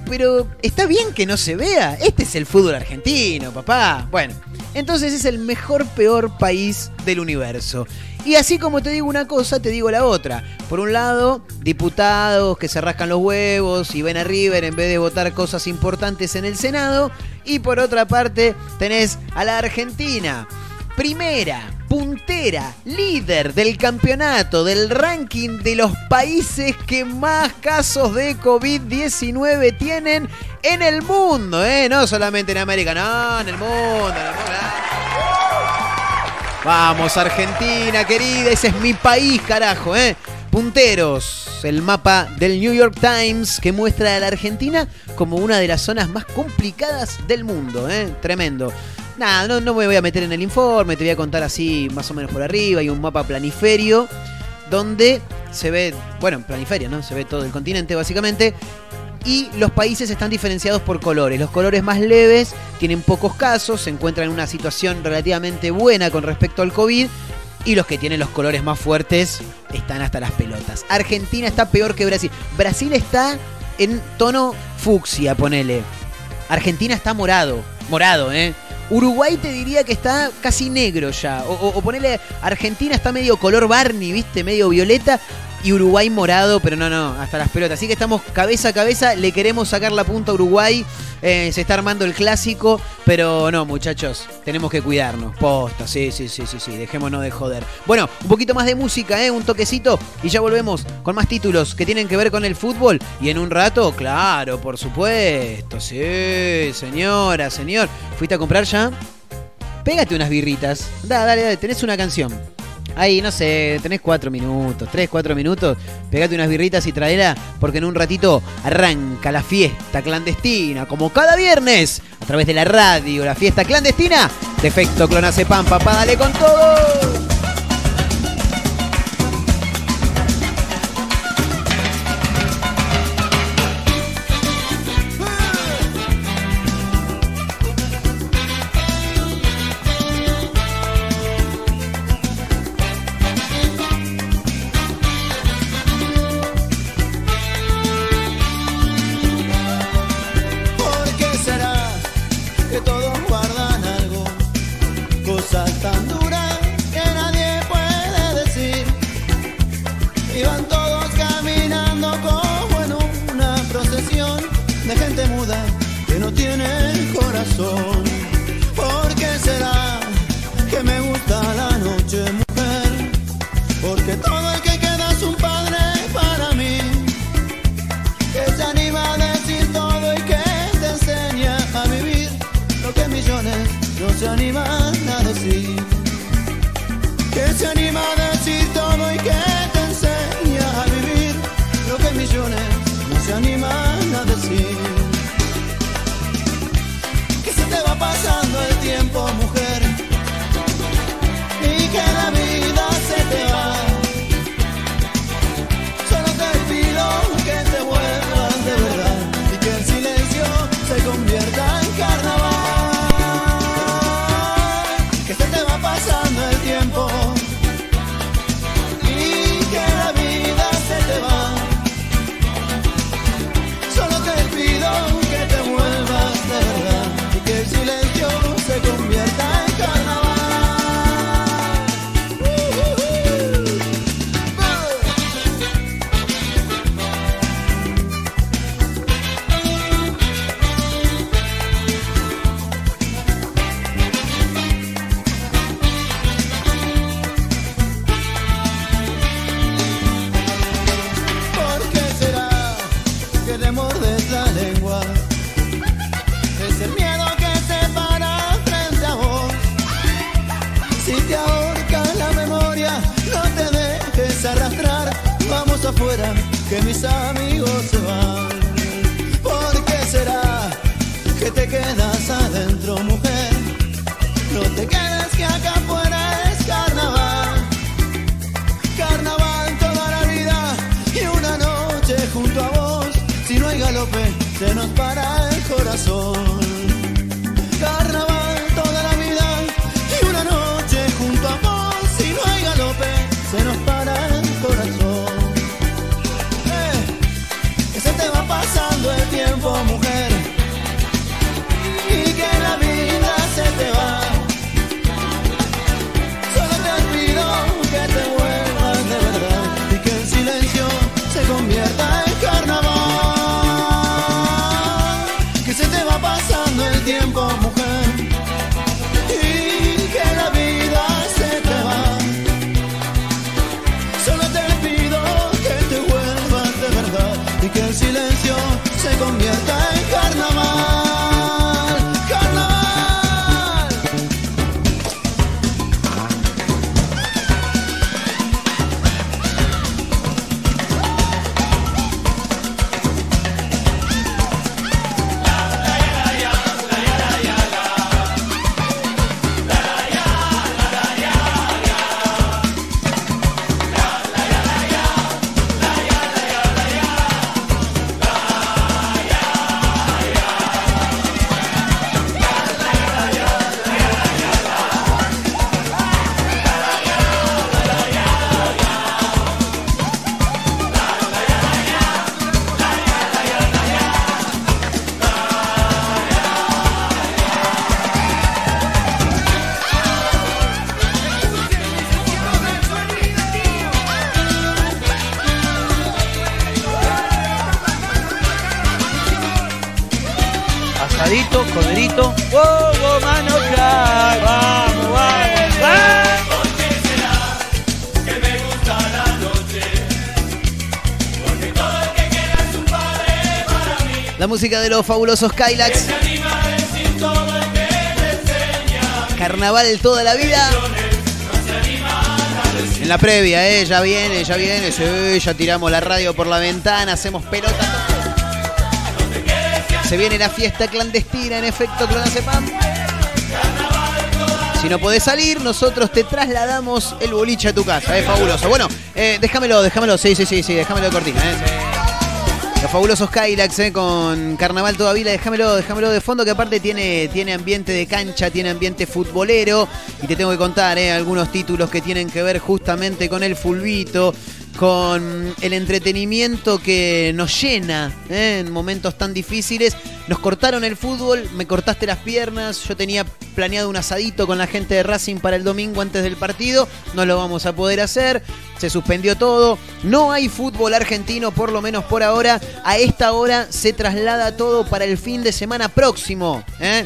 Speaker 4: pero está bien que no se vea. Este es el fútbol argentino, papá. Bueno, entonces es el mejor, peor país del universo. Y así como te digo una cosa, te digo la otra. Por un lado, diputados que se rascan los huevos y ven a River en vez de votar cosas importantes en el Senado. Y por otra parte, tenés a la Argentina primera, puntera, líder del campeonato, del ranking de los países que más casos de COVID-19 tienen en el mundo, ¿eh? No solamente en América, no, en el mundo, en el mundo. Vamos, Argentina, querida, ese es mi país, carajo, ¿eh? Punteros, el mapa del New York Times que muestra a la Argentina como una de las zonas más complicadas del mundo, ¿eh? Tremendo. Nada, no, me voy a meter en el informe, te voy a contar así más o menos por arriba. Hay un mapa planiferio donde se ve, bueno, planiferio, ¿no? Se ve todo el continente básicamente. Y los países están diferenciados por colores. Los colores más leves tienen pocos casos, se encuentran en una situación relativamente buena con respecto al COVID. Y los que tienen los colores más fuertes están hasta las pelotas. Argentina está peor que Brasil. Brasil está en tono fucsia, ponele. Argentina está morado. Morado, ¿eh? Uruguay te diría que está casi negro ya. O, o- ponele, Argentina está medio color Barney, ¿viste? Medio violeta
Speaker 3: y Uruguay morado, pero no, no, hasta las pelotas. Así que estamos cabeza a cabeza, le queremos sacar la punta a Uruguay. Eh, se está armando el clásico, pero no, muchachos, tenemos que cuidarnos. Posta, sí, sí, sí, sí, sí, dejémonos de joder. Bueno, un poquito más de música, ¿eh? un toquecito, y ya volvemos con más títulos que tienen que ver con el fútbol. Y en un rato, claro, por supuesto, sí, señora, señor. ¿Fuiste a comprar ya? Pégate unas birritas. Da, dale, dale, tenés una canción ahí, no sé, tenés cuatro minutos, tres, cuatro minutos, pegate unas birritas y traela, porque en un ratito arranca la fiesta clandestina, como cada viernes, a través de la radio, la fiesta clandestina, defecto clonazepam, papá, dale con todo.
Speaker 4: Música de los fabulosos Kylax. Carnaval toda la vida. En la previa, ¿eh? Ya viene, ya viene. Ya tiramos la radio por la ventana, hacemos pelota. Se viene la fiesta clandestina en efecto Clonazepam. Si no podés salir, nosotros te trasladamos el boliche a tu casa. Es fabuloso. Bueno, eh, déjamelo, déjamelo. Sí, sí, sí, sí, déjamelo de cortina. ¿eh? Los fabulosos Kylax eh, con Carnaval toda Vila, déjamelo, déjamelo de fondo que aparte tiene, tiene ambiente de cancha, tiene ambiente futbolero y te tengo que contar eh, algunos títulos que tienen que ver justamente con el fulbito, con el entretenimiento que nos llena eh, en momentos tan difíciles. Nos cortaron el fútbol, me cortaste las piernas, yo tenía planeado un asadito con la gente de Racing para el domingo antes del partido, no lo vamos a poder hacer, se suspendió todo, no hay fútbol argentino por lo menos por ahora, a esta hora se traslada todo para el fin de semana próximo. ¿eh?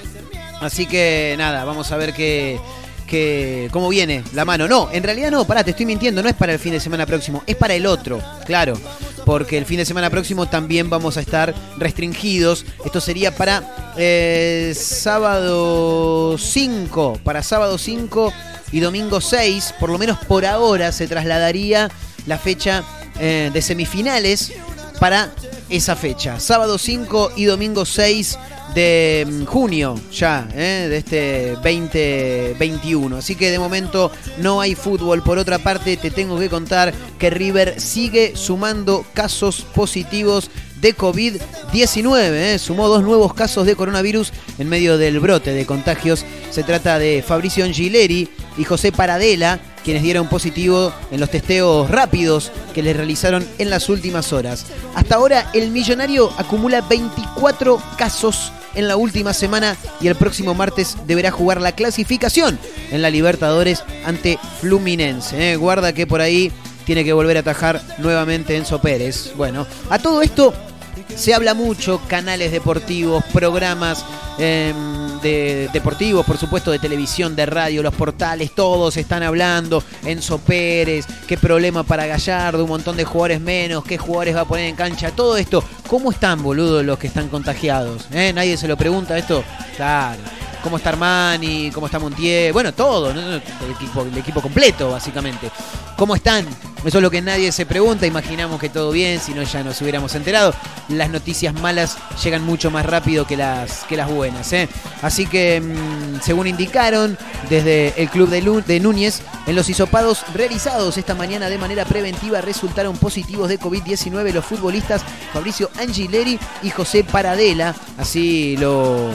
Speaker 4: Así que nada, vamos a ver qué, qué- cómo viene la mano. No, en realidad no, pará, te estoy mintiendo, no es para el fin de semana próximo, es para el otro, claro. Porque el fin de semana próximo también vamos a estar restringidos. Esto sería para eh, sábado 5, para sábado 5 y domingo 6, por lo menos por ahora se trasladaría la fecha eh, de semifinales para esa fecha. Sábado 5 y domingo 6 de mm, junio ya, ¿eh? de este 2021. Así que de momento no hay fútbol. Por otra parte, te tengo que contar que River sigue sumando casos positivos de COVID-19. ¿eh? Sumó dos nuevos casos de coronavirus en medio del brote de contagios. Se trata de Fabricio Angileri y José Paradela, quienes dieron positivo en los testeos rápidos que les realizaron en las últimas horas. Hasta ahora el millonario acumula 24 casos en la última semana y el próximo martes deberá jugar la clasificación en la Libertadores ante Fluminense. ¿eh? Guarda que por ahí tiene que volver a atajar nuevamente Enzo Pérez. Bueno, a todo esto se habla mucho, canales deportivos, programas eh, de deportivos, por supuesto, de televisión, de radio, los portales, todos están hablando. Enzo Pérez, qué problema para Gallardo, un montón de jugadores menos, qué jugadores va a poner en cancha, todo esto. ¿Cómo están, boludo, los que están contagiados? ¿Eh? ¿Nadie se lo pregunta esto? Claro. ¿Cómo está Armani? ¿Cómo está Montiel? Bueno, todo, el, equipo, completo, básicamente. ¿Cómo están? Eso es lo que nadie se pregunta. Imaginamos que todo bien, si no ya nos hubiéramos enterado. Las noticias malas llegan mucho más rápido que las, que las buenas. ¿eh? Así que, mm, según indicaron desde el club de, Lu- de Núñez, en los hisopados realizados esta mañana de manera preventiva resultaron positivos de COVID-19 los futbolistas Fabricio Angileri y José Paradela. Así lo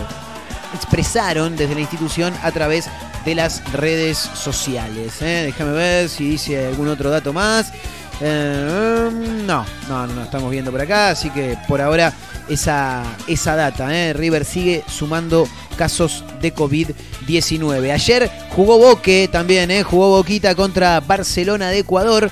Speaker 4: expresaron desde la institución a través de las redes sociales. ¿eh? Déjame ver si dice algún otro dato más. Eh, no, no, no, estamos viendo por acá, así que por ahora esa, esa data. ¿eh? River sigue sumando casos de COVID-19. Ayer jugó Boque también, ¿eh? jugó Boquita contra Barcelona de Ecuador.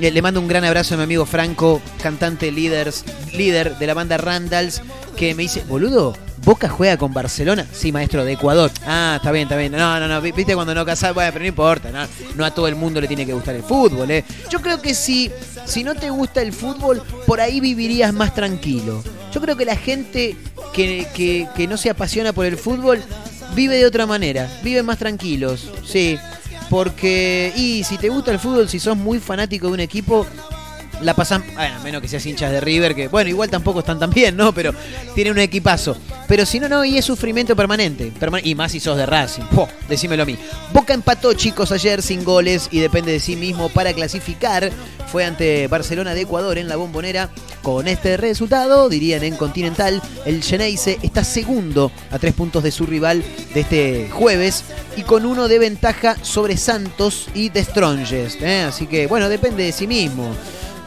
Speaker 4: Eh, Le mando un gran abrazo a mi amigo Franco, cantante líderes, líder de la banda Randalls, que me dice, boludo, ¿Boca juega con Barcelona? Sí, maestro, de Ecuador. Ah, está bien, está bien. No, no, no, vi- viste cuando no casás, bueno, pero no importa, no, a todo el mundo le tiene que gustar el fútbol, ¿eh? Yo creo que si, si no te gusta el fútbol, por ahí vivirías más tranquilo. Yo creo que la gente que, que- que no se apasiona por el fútbol vive de otra manera, vive más tranquilos, sí. Porque, y si te gusta el fútbol, si sos muy fanático de un equipo, la pasan, bueno, menos que seas hinchas de River, que bueno, igual tampoco están tan bien, ¿no? Pero tiene un equipazo. Pero si no, no, y es sufrimiento permanente. perma- y más si sos de Racing. Po, decímelo a mí. Boca empató, chicos, ayer sin goles y depende de sí mismo para clasificar. Fue ante Barcelona de Ecuador en la bombonera. Con este resultado, dirían en Continental, el Geneise está segundo a tres puntos de su rival de este jueves y con uno de ventaja sobre Santos y The Strongest. ¿eh? Así que, bueno, depende de sí mismo.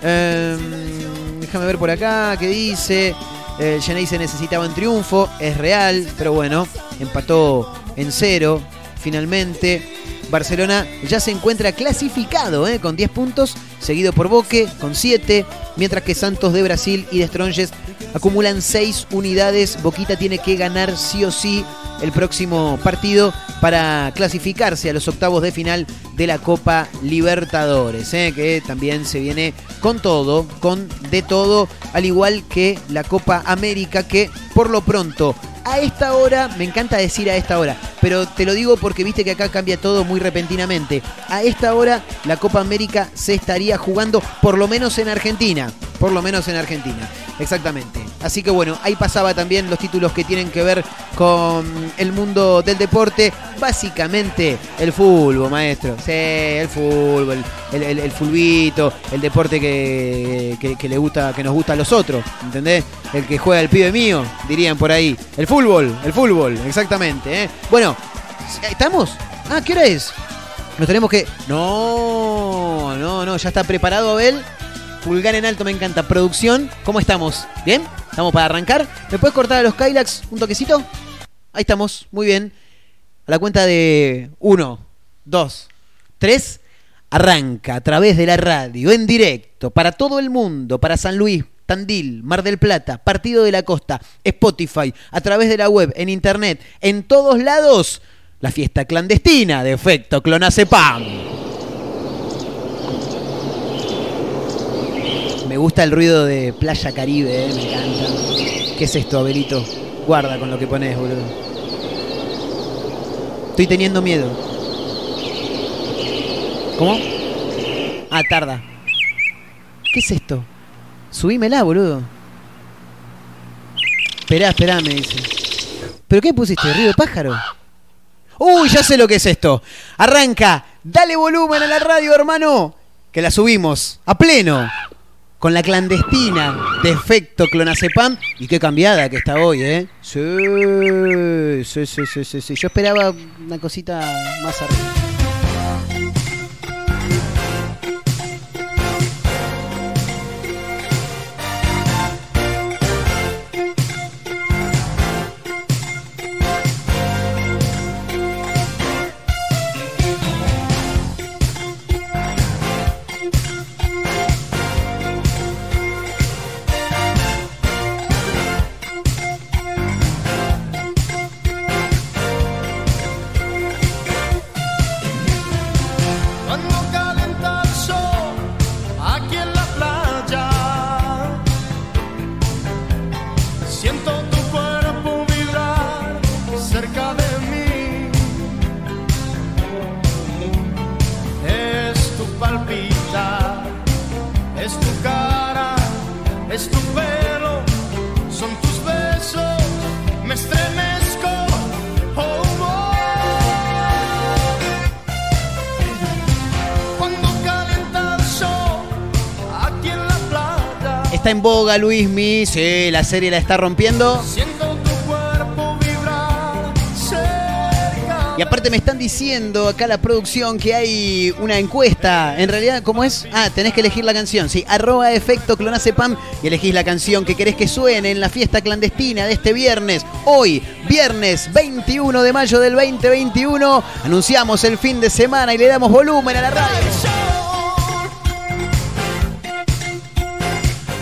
Speaker 4: Em, déjame ver por acá qué dice. El Geneise necesitaba un triunfo, es real, pero bueno, empató en cero finalmente. Barcelona ya se encuentra clasificado ¿eh? con 10 puntos, seguido por Boque con 7, mientras que Santos de Brasil y de Stronges acumulan 6 unidades. Boquita tiene que ganar sí o sí el próximo partido para clasificarse a los octavos de final de la Copa Libertadores, ¿eh? que también se viene con todo, con de todo, al igual que la Copa América, que por lo pronto a esta hora, me encanta decir a esta hora, pero te lo digo porque viste que acá cambia todo muy repentinamente. A esta hora la Copa América se estaría jugando por lo menos en Argentina, por lo menos en Argentina, exactamente. Así que bueno, ahí pasaba también los títulos que tienen que ver con el mundo del deporte, básicamente el fútbol, maestro. Sí, el fútbol, el, el, el fulbito, el deporte que, que- le gusta, que nos gusta a los otros, ¿entendés? El que juega el pibe mío, dirían por ahí. El fútbol, el fútbol, exactamente. ¿eh? Bueno, ¿estamos? Ah, ¿qué hora es? Nos tenemos que. No, no, no, ya está preparado Abel. Pulgar en alto, me encanta. Producción, ¿cómo estamos? ¿Bien? ¿Estamos para arrancar? ¿Me puedes cortar a los Kylax un toquecito? Ahí estamos, muy bien. A la cuenta de uno, dos, tres. Arranca a través de la radio, en directo, para todo el mundo, para San Luis, Tandil, Mar del Plata, Partido de la Costa, Spotify, a través de la web, en internet, en todos lados, la fiesta clandestina de efecto Clonacepam. Me gusta el ruido de Playa Caribe, eh, me encanta. ¿Qué es esto, Abelito? Guarda con lo que pones, boludo. Estoy teniendo miedo. ¿Cómo? Ah, tarda. ¿Qué es esto? Subímela, boludo. Esperá, esperá, me dice. ¿Pero qué pusiste? ¿Río de pájaro? Uy, ya sé lo que es esto. Arranca. Dale volumen a la radio, hermano. Que la subimos. A pleno. Con la clandestina de efecto clonazepam. Y qué cambiada que está hoy, ¿eh? Sí, sí, sí, sí, sí. Yo esperaba una cosita más arriba. Está en boga Luismi, sí, la serie la está rompiendo.
Speaker 3: siento tu cuerpo vibrar cerca.
Speaker 4: Y aparte me están diciendo acá la producción que hay una encuesta. En realidad, ¿cómo es? Ah, tenés que elegir la canción. Sí, arroba efecto clonacepam y elegís la canción que querés que suene en la fiesta clandestina de este viernes. Hoy, viernes 21 de mayo del 2021, anunciamos el fin de semana y le damos volumen a la radio.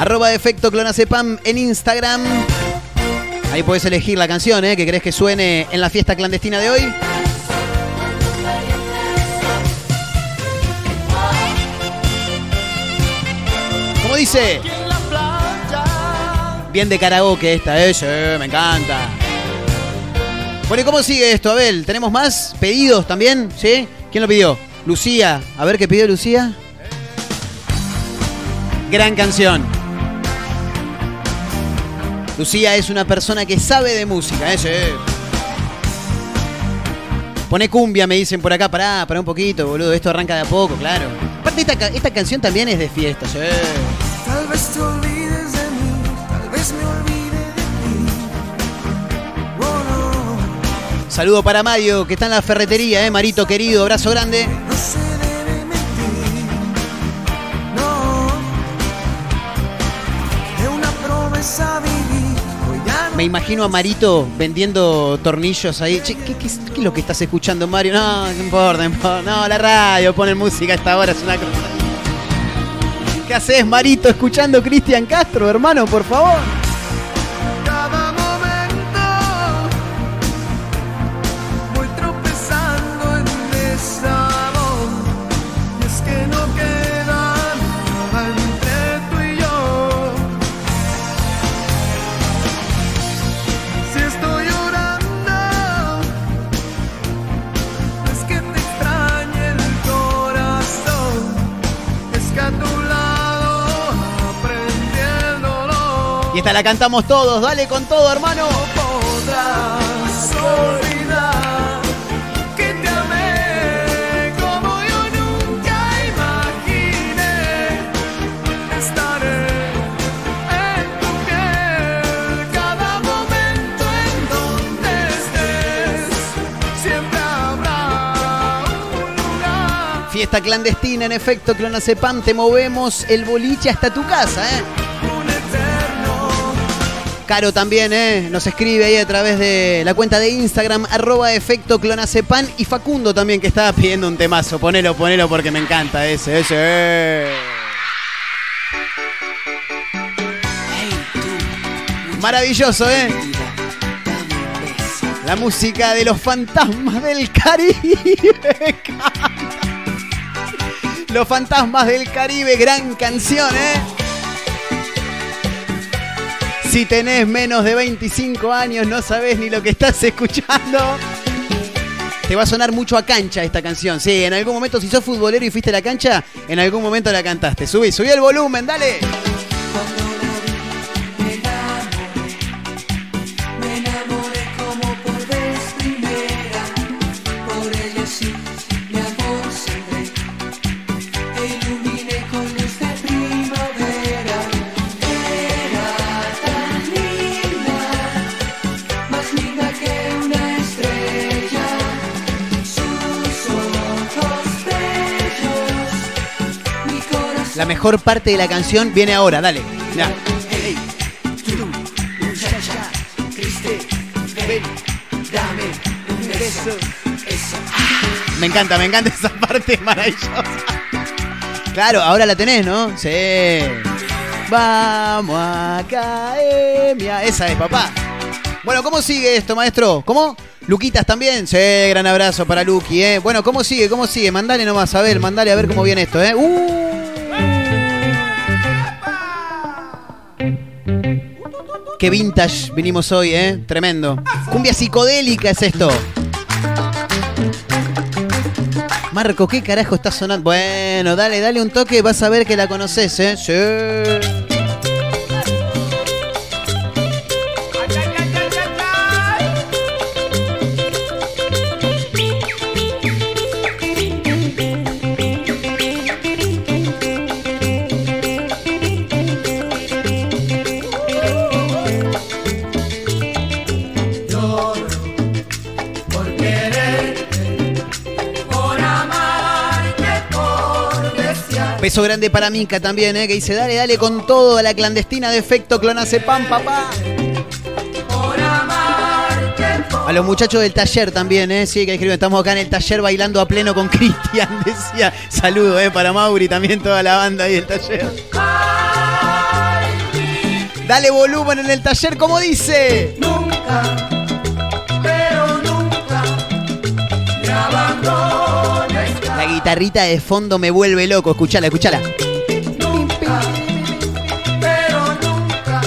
Speaker 4: Arroba efecto clonacepam en Instagram. Ahí podés elegir la canción ¿eh? que querés que suene en la fiesta clandestina de hoy. Como dice, bien de karaoke esta, ¿eh? Me encanta. Bueno, ¿y cómo sigue esto, Abel? ¿Tenemos más pedidos también? ¿Sí? ¿Quién lo pidió? Lucía. A ver qué pidió Lucía. Gran canción. Lucía es una persona que sabe de música, ¿eh? Sí. Pone cumbia, me dicen por acá. Pará, pará un poquito, boludo. Esto arranca de a poco, claro. Aparte, esta, esta canción también es de fiesta, sí.
Speaker 3: Tal vez te olvides de mí, tal vez me olvide de ti. Oh, no,
Speaker 4: Saludo para Mario, que está en la ferretería, ¿eh? Marito querido, abrazo grande. Me imagino a Marito vendiendo tornillos ahí. Che, ¿qué, qué es qué es lo que estás escuchando, Mario? No, no importa, no importa. No, la radio, ponen música a esta hora, es una cosa. ¿Qué haces, Marito, escuchando Cristian Castro, hermano, por favor?
Speaker 3: Y
Speaker 4: esta la cantamos todos, dale con todo, hermano.
Speaker 3: podrás olvidar que te amé como yo nunca imaginé. Estaré en tu piel cada momento en donde estés. Siempre habrá un lugar.
Speaker 4: Fiesta clandestina, en efecto, Clonacepam, te movemos el boliche hasta tu casa, ¿eh? Caro también, ¿eh? Nos escribe ahí a través de la cuenta de Instagram, arroba efecto clonacepan. Y Facundo también, que estaba pidiendo un temazo. Ponelo, ponelo porque me encanta ese, ese. Maravilloso, ¿eh? La música de los fantasmas del Caribe. Los fantasmas del Caribe, gran canción, ¿eh? Si tenés menos de 25 años, no sabés ni lo que estás escuchando. Te va a sonar mucho a cancha esta canción. Sí, en algún momento, si sos futbolero y fuiste a la cancha, en algún momento la cantaste. Subí, subí el volumen, dale. Mejor parte de la canción viene ahora, dale. Mirá.
Speaker 3: Muchacha, triste, ven, dame un beso. Eso.
Speaker 4: Me encanta, me encanta esa parte maravillosa. Claro, ahora la tenés, ¿no? Sí. Vamos a academia. Esa es, papá. Bueno, ¿cómo sigue esto, maestro? ¿Cómo? Luquitas también. Sí, gran abrazo para Luqui, ¿eh? Bueno, ¿cómo sigue? ¿Cómo sigue? Mandale nomás, a ver, mandale a ver cómo viene esto, ¿eh? ¡Uh! Qué vintage vinimos hoy, ¿eh? Tremendo. Cumbia psicodélica es esto. Marco, ¿qué carajo está sonando? Bueno, dale, dale un toque, vas a ver que la conoces, ¿eh? Sí. Beso grande para Mica también, ¿eh? Que dice, dale, dale con todo a la clandestina de efecto clonacepam, papá. A los muchachos del taller también, ¿eh? Sí, que escriben, estamos acá en el taller bailando a pleno con Cristian, decía. Saludo, ¿eh? Para Mauri, también toda la banda ahí del taller. Dale volumen en el taller, como dice.
Speaker 3: nunca,
Speaker 4: guitarrita de fondo me vuelve loco, escuchala, escuchala.
Speaker 3: Nunca, pero nunca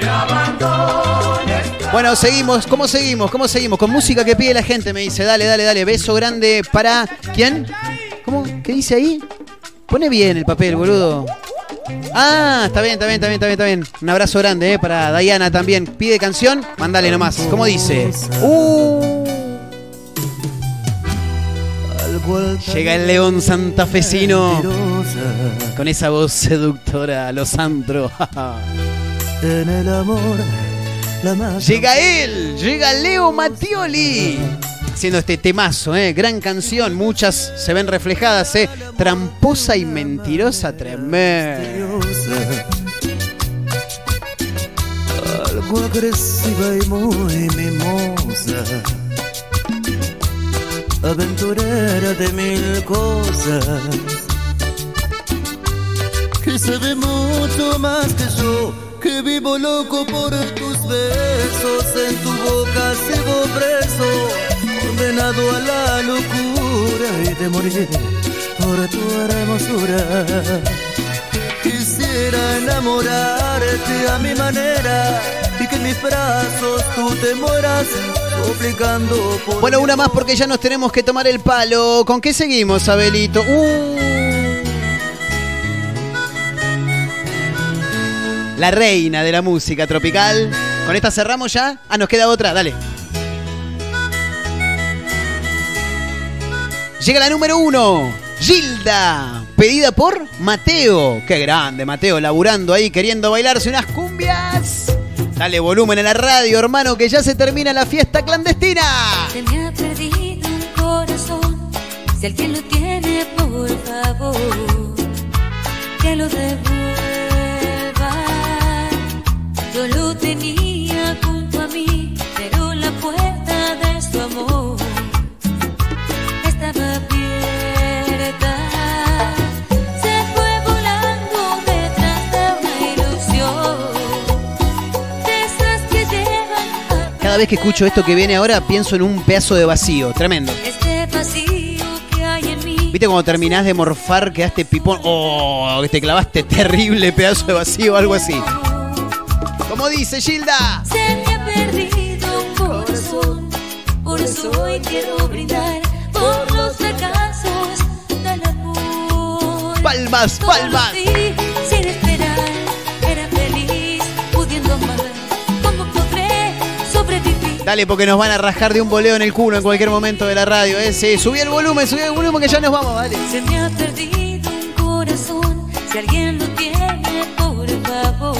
Speaker 3: me abandones.
Speaker 4: Bueno, seguimos, ¿cómo seguimos? ¿Cómo seguimos? Con música que pide la gente, me dice. Dale, dale, dale. Beso grande para. ¿Quién? ¿Cómo? ¿Qué dice ahí? Pone bien el papel, boludo. Ah, está bien, está bien, está bien, está bien, está bien. Un abrazo grande, eh, para Diana también. Pide canción, mandale nomás. ¿Cómo dice? Uh. Llega el león santafesino con esa voz seductora, los antro.
Speaker 3: En el amor.
Speaker 4: Llega él, llega Leo Mattioli. Haciendo este temazo, ¿eh? gran canción, muchas se ven reflejadas, ¿eh? tramposa y mentirosa, tremenda.
Speaker 3: Algo
Speaker 11: agresiva y muy mimosa, aventurera de mil cosas, que sabe mucho más que yo, que vivo loco por tus besos, en tu boca sigo preso, condenado a la locura y de morir por tu hermosura. Quisiera enamorarte a mi manera en mis brazos tú te mueras suplicando por
Speaker 4: Bueno, una más porque ya nos tenemos que tomar el palo. ¿Con qué seguimos, Abelito? Uh. La reina de la música tropical. ¿Con esta cerramos ya? Ah, nos queda otra, dale. Llega la número uno, Gilda, pedida por Mateo. Qué grande, Mateo, laburando ahí, queriendo bailarse unas cumbias. Dale volumen a la radio, hermano, que ya se termina la fiesta clandestina.
Speaker 12: Se me ha perdido un corazón. Si alguien lo tiene, por favor, que lo devuelva.
Speaker 4: Vez que escucho esto que viene ahora, pienso en un pedazo de vacío, tremendo.
Speaker 12: este vacío que hay en mí.
Speaker 4: ¿Viste cuando terminás de morfar, quedaste pipón? ¡Oh! Que te clavaste terrible pedazo de vacío, algo así. Como dice Gilda.
Speaker 12: Se me ha perdido un corazón, por eso hoy quiero brindar por los fracasos del amor.
Speaker 4: Palmas, palmas. Dale, porque nos van a rajar de un boleo en el culo en cualquier momento de la radio. ¿eh? Sí, subí el volumen, subí el volumen que ya nos vamos, dale.
Speaker 12: Se me ha perdido un corazón, si alguien lo tiene, por favor.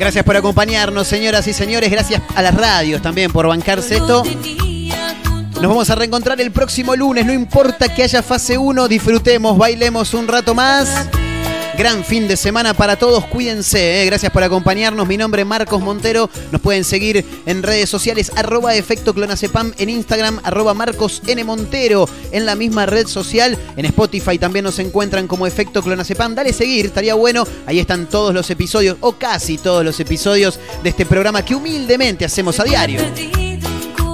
Speaker 4: Gracias por acompañarnos, señoras y señores. Gracias a las radios también por bancarse esto. Nos vamos a reencontrar el próximo lunes. No importa que haya fase 1, disfrutemos, bailemos un rato más. Gran fin de semana para todos, cuídense. ¿eh? Gracias por acompañarnos. Mi nombre es Marcos Montero. Nos pueden seguir en redes sociales, arroba efecto clonacepam, en Instagram, arroba Marcos. Montero, en la misma red social. En Spotify también nos encuentran como efecto clonacepam. Dale seguir, estaría bueno. Ahí están todos los episodios, o casi todos los episodios de este programa que humildemente hacemos a diario.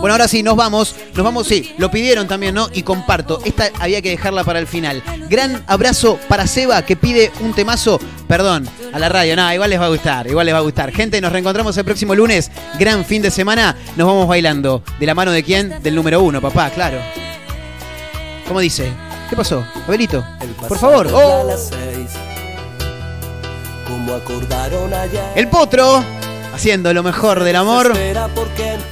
Speaker 4: Bueno, ahora sí, nos vamos. Nos vamos, sí, lo pidieron también, ¿no? Y comparto. Esta había que dejarla para el final. Gran abrazo para Seba, que pide un temazo. Perdón, a la radio. No, igual les va a gustar, igual les va a gustar. Gente, nos reencontramos el próximo lunes. Gran fin de semana. Nos vamos bailando. ¿De la mano de quién? Del número uno, papá, claro. ¿Cómo dice? ¿Qué pasó? Abelito, por favor. Oh,
Speaker 11: las seis, como acordaron ayer.
Speaker 4: el potro, haciendo lo mejor del amor.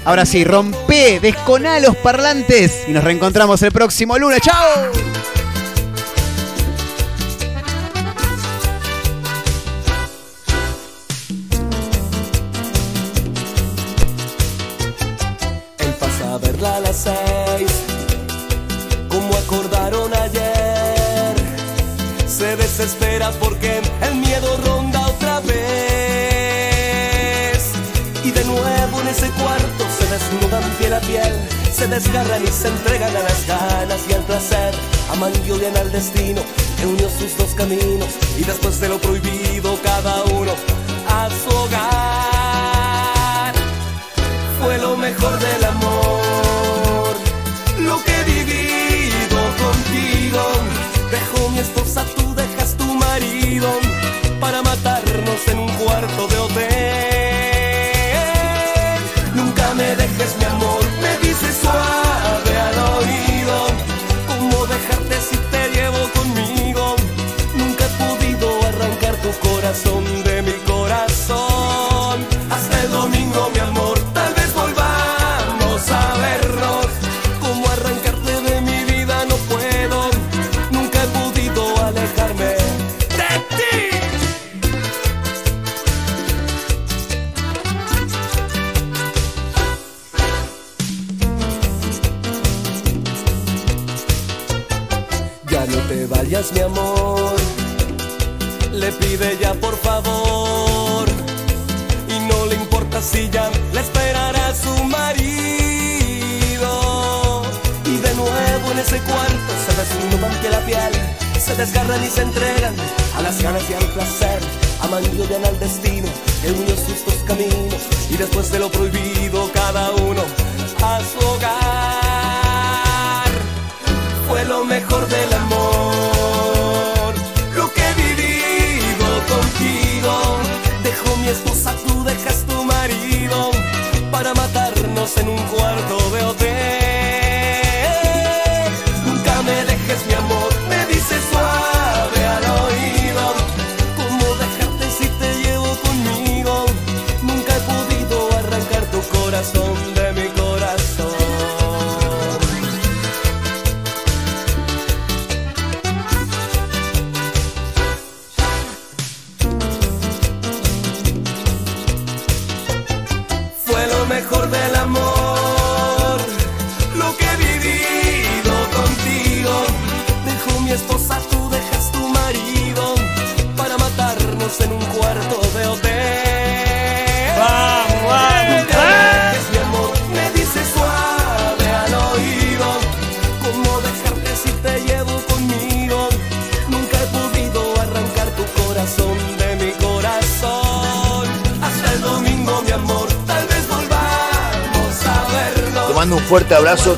Speaker 4: Ahora sí, rompe, desconá los parlantes y nos reencontramos el próximo lunes. ¡Chao!
Speaker 11: Verla a las seis, como acordaron ayer. Se desespera porque se desgarran y se entregan a las ganas y al placer. Aman y odian al destino que unió sus dos caminos. Y después de lo prohibido, cada uno a su hogar vayas, mi amor. Le pide ya por favor. Y no le importa silla le esperará su marido. Y de nuevo en ese cuarto se desnudan que la piel, se desgarran y se entregan a las ganas y al placer. Aman y odian al destino, en unidos justos caminos. Y después de lo prohibido, cada uno a su hogar. Fue lo mejor del amor,
Speaker 6: fuerte abrazo.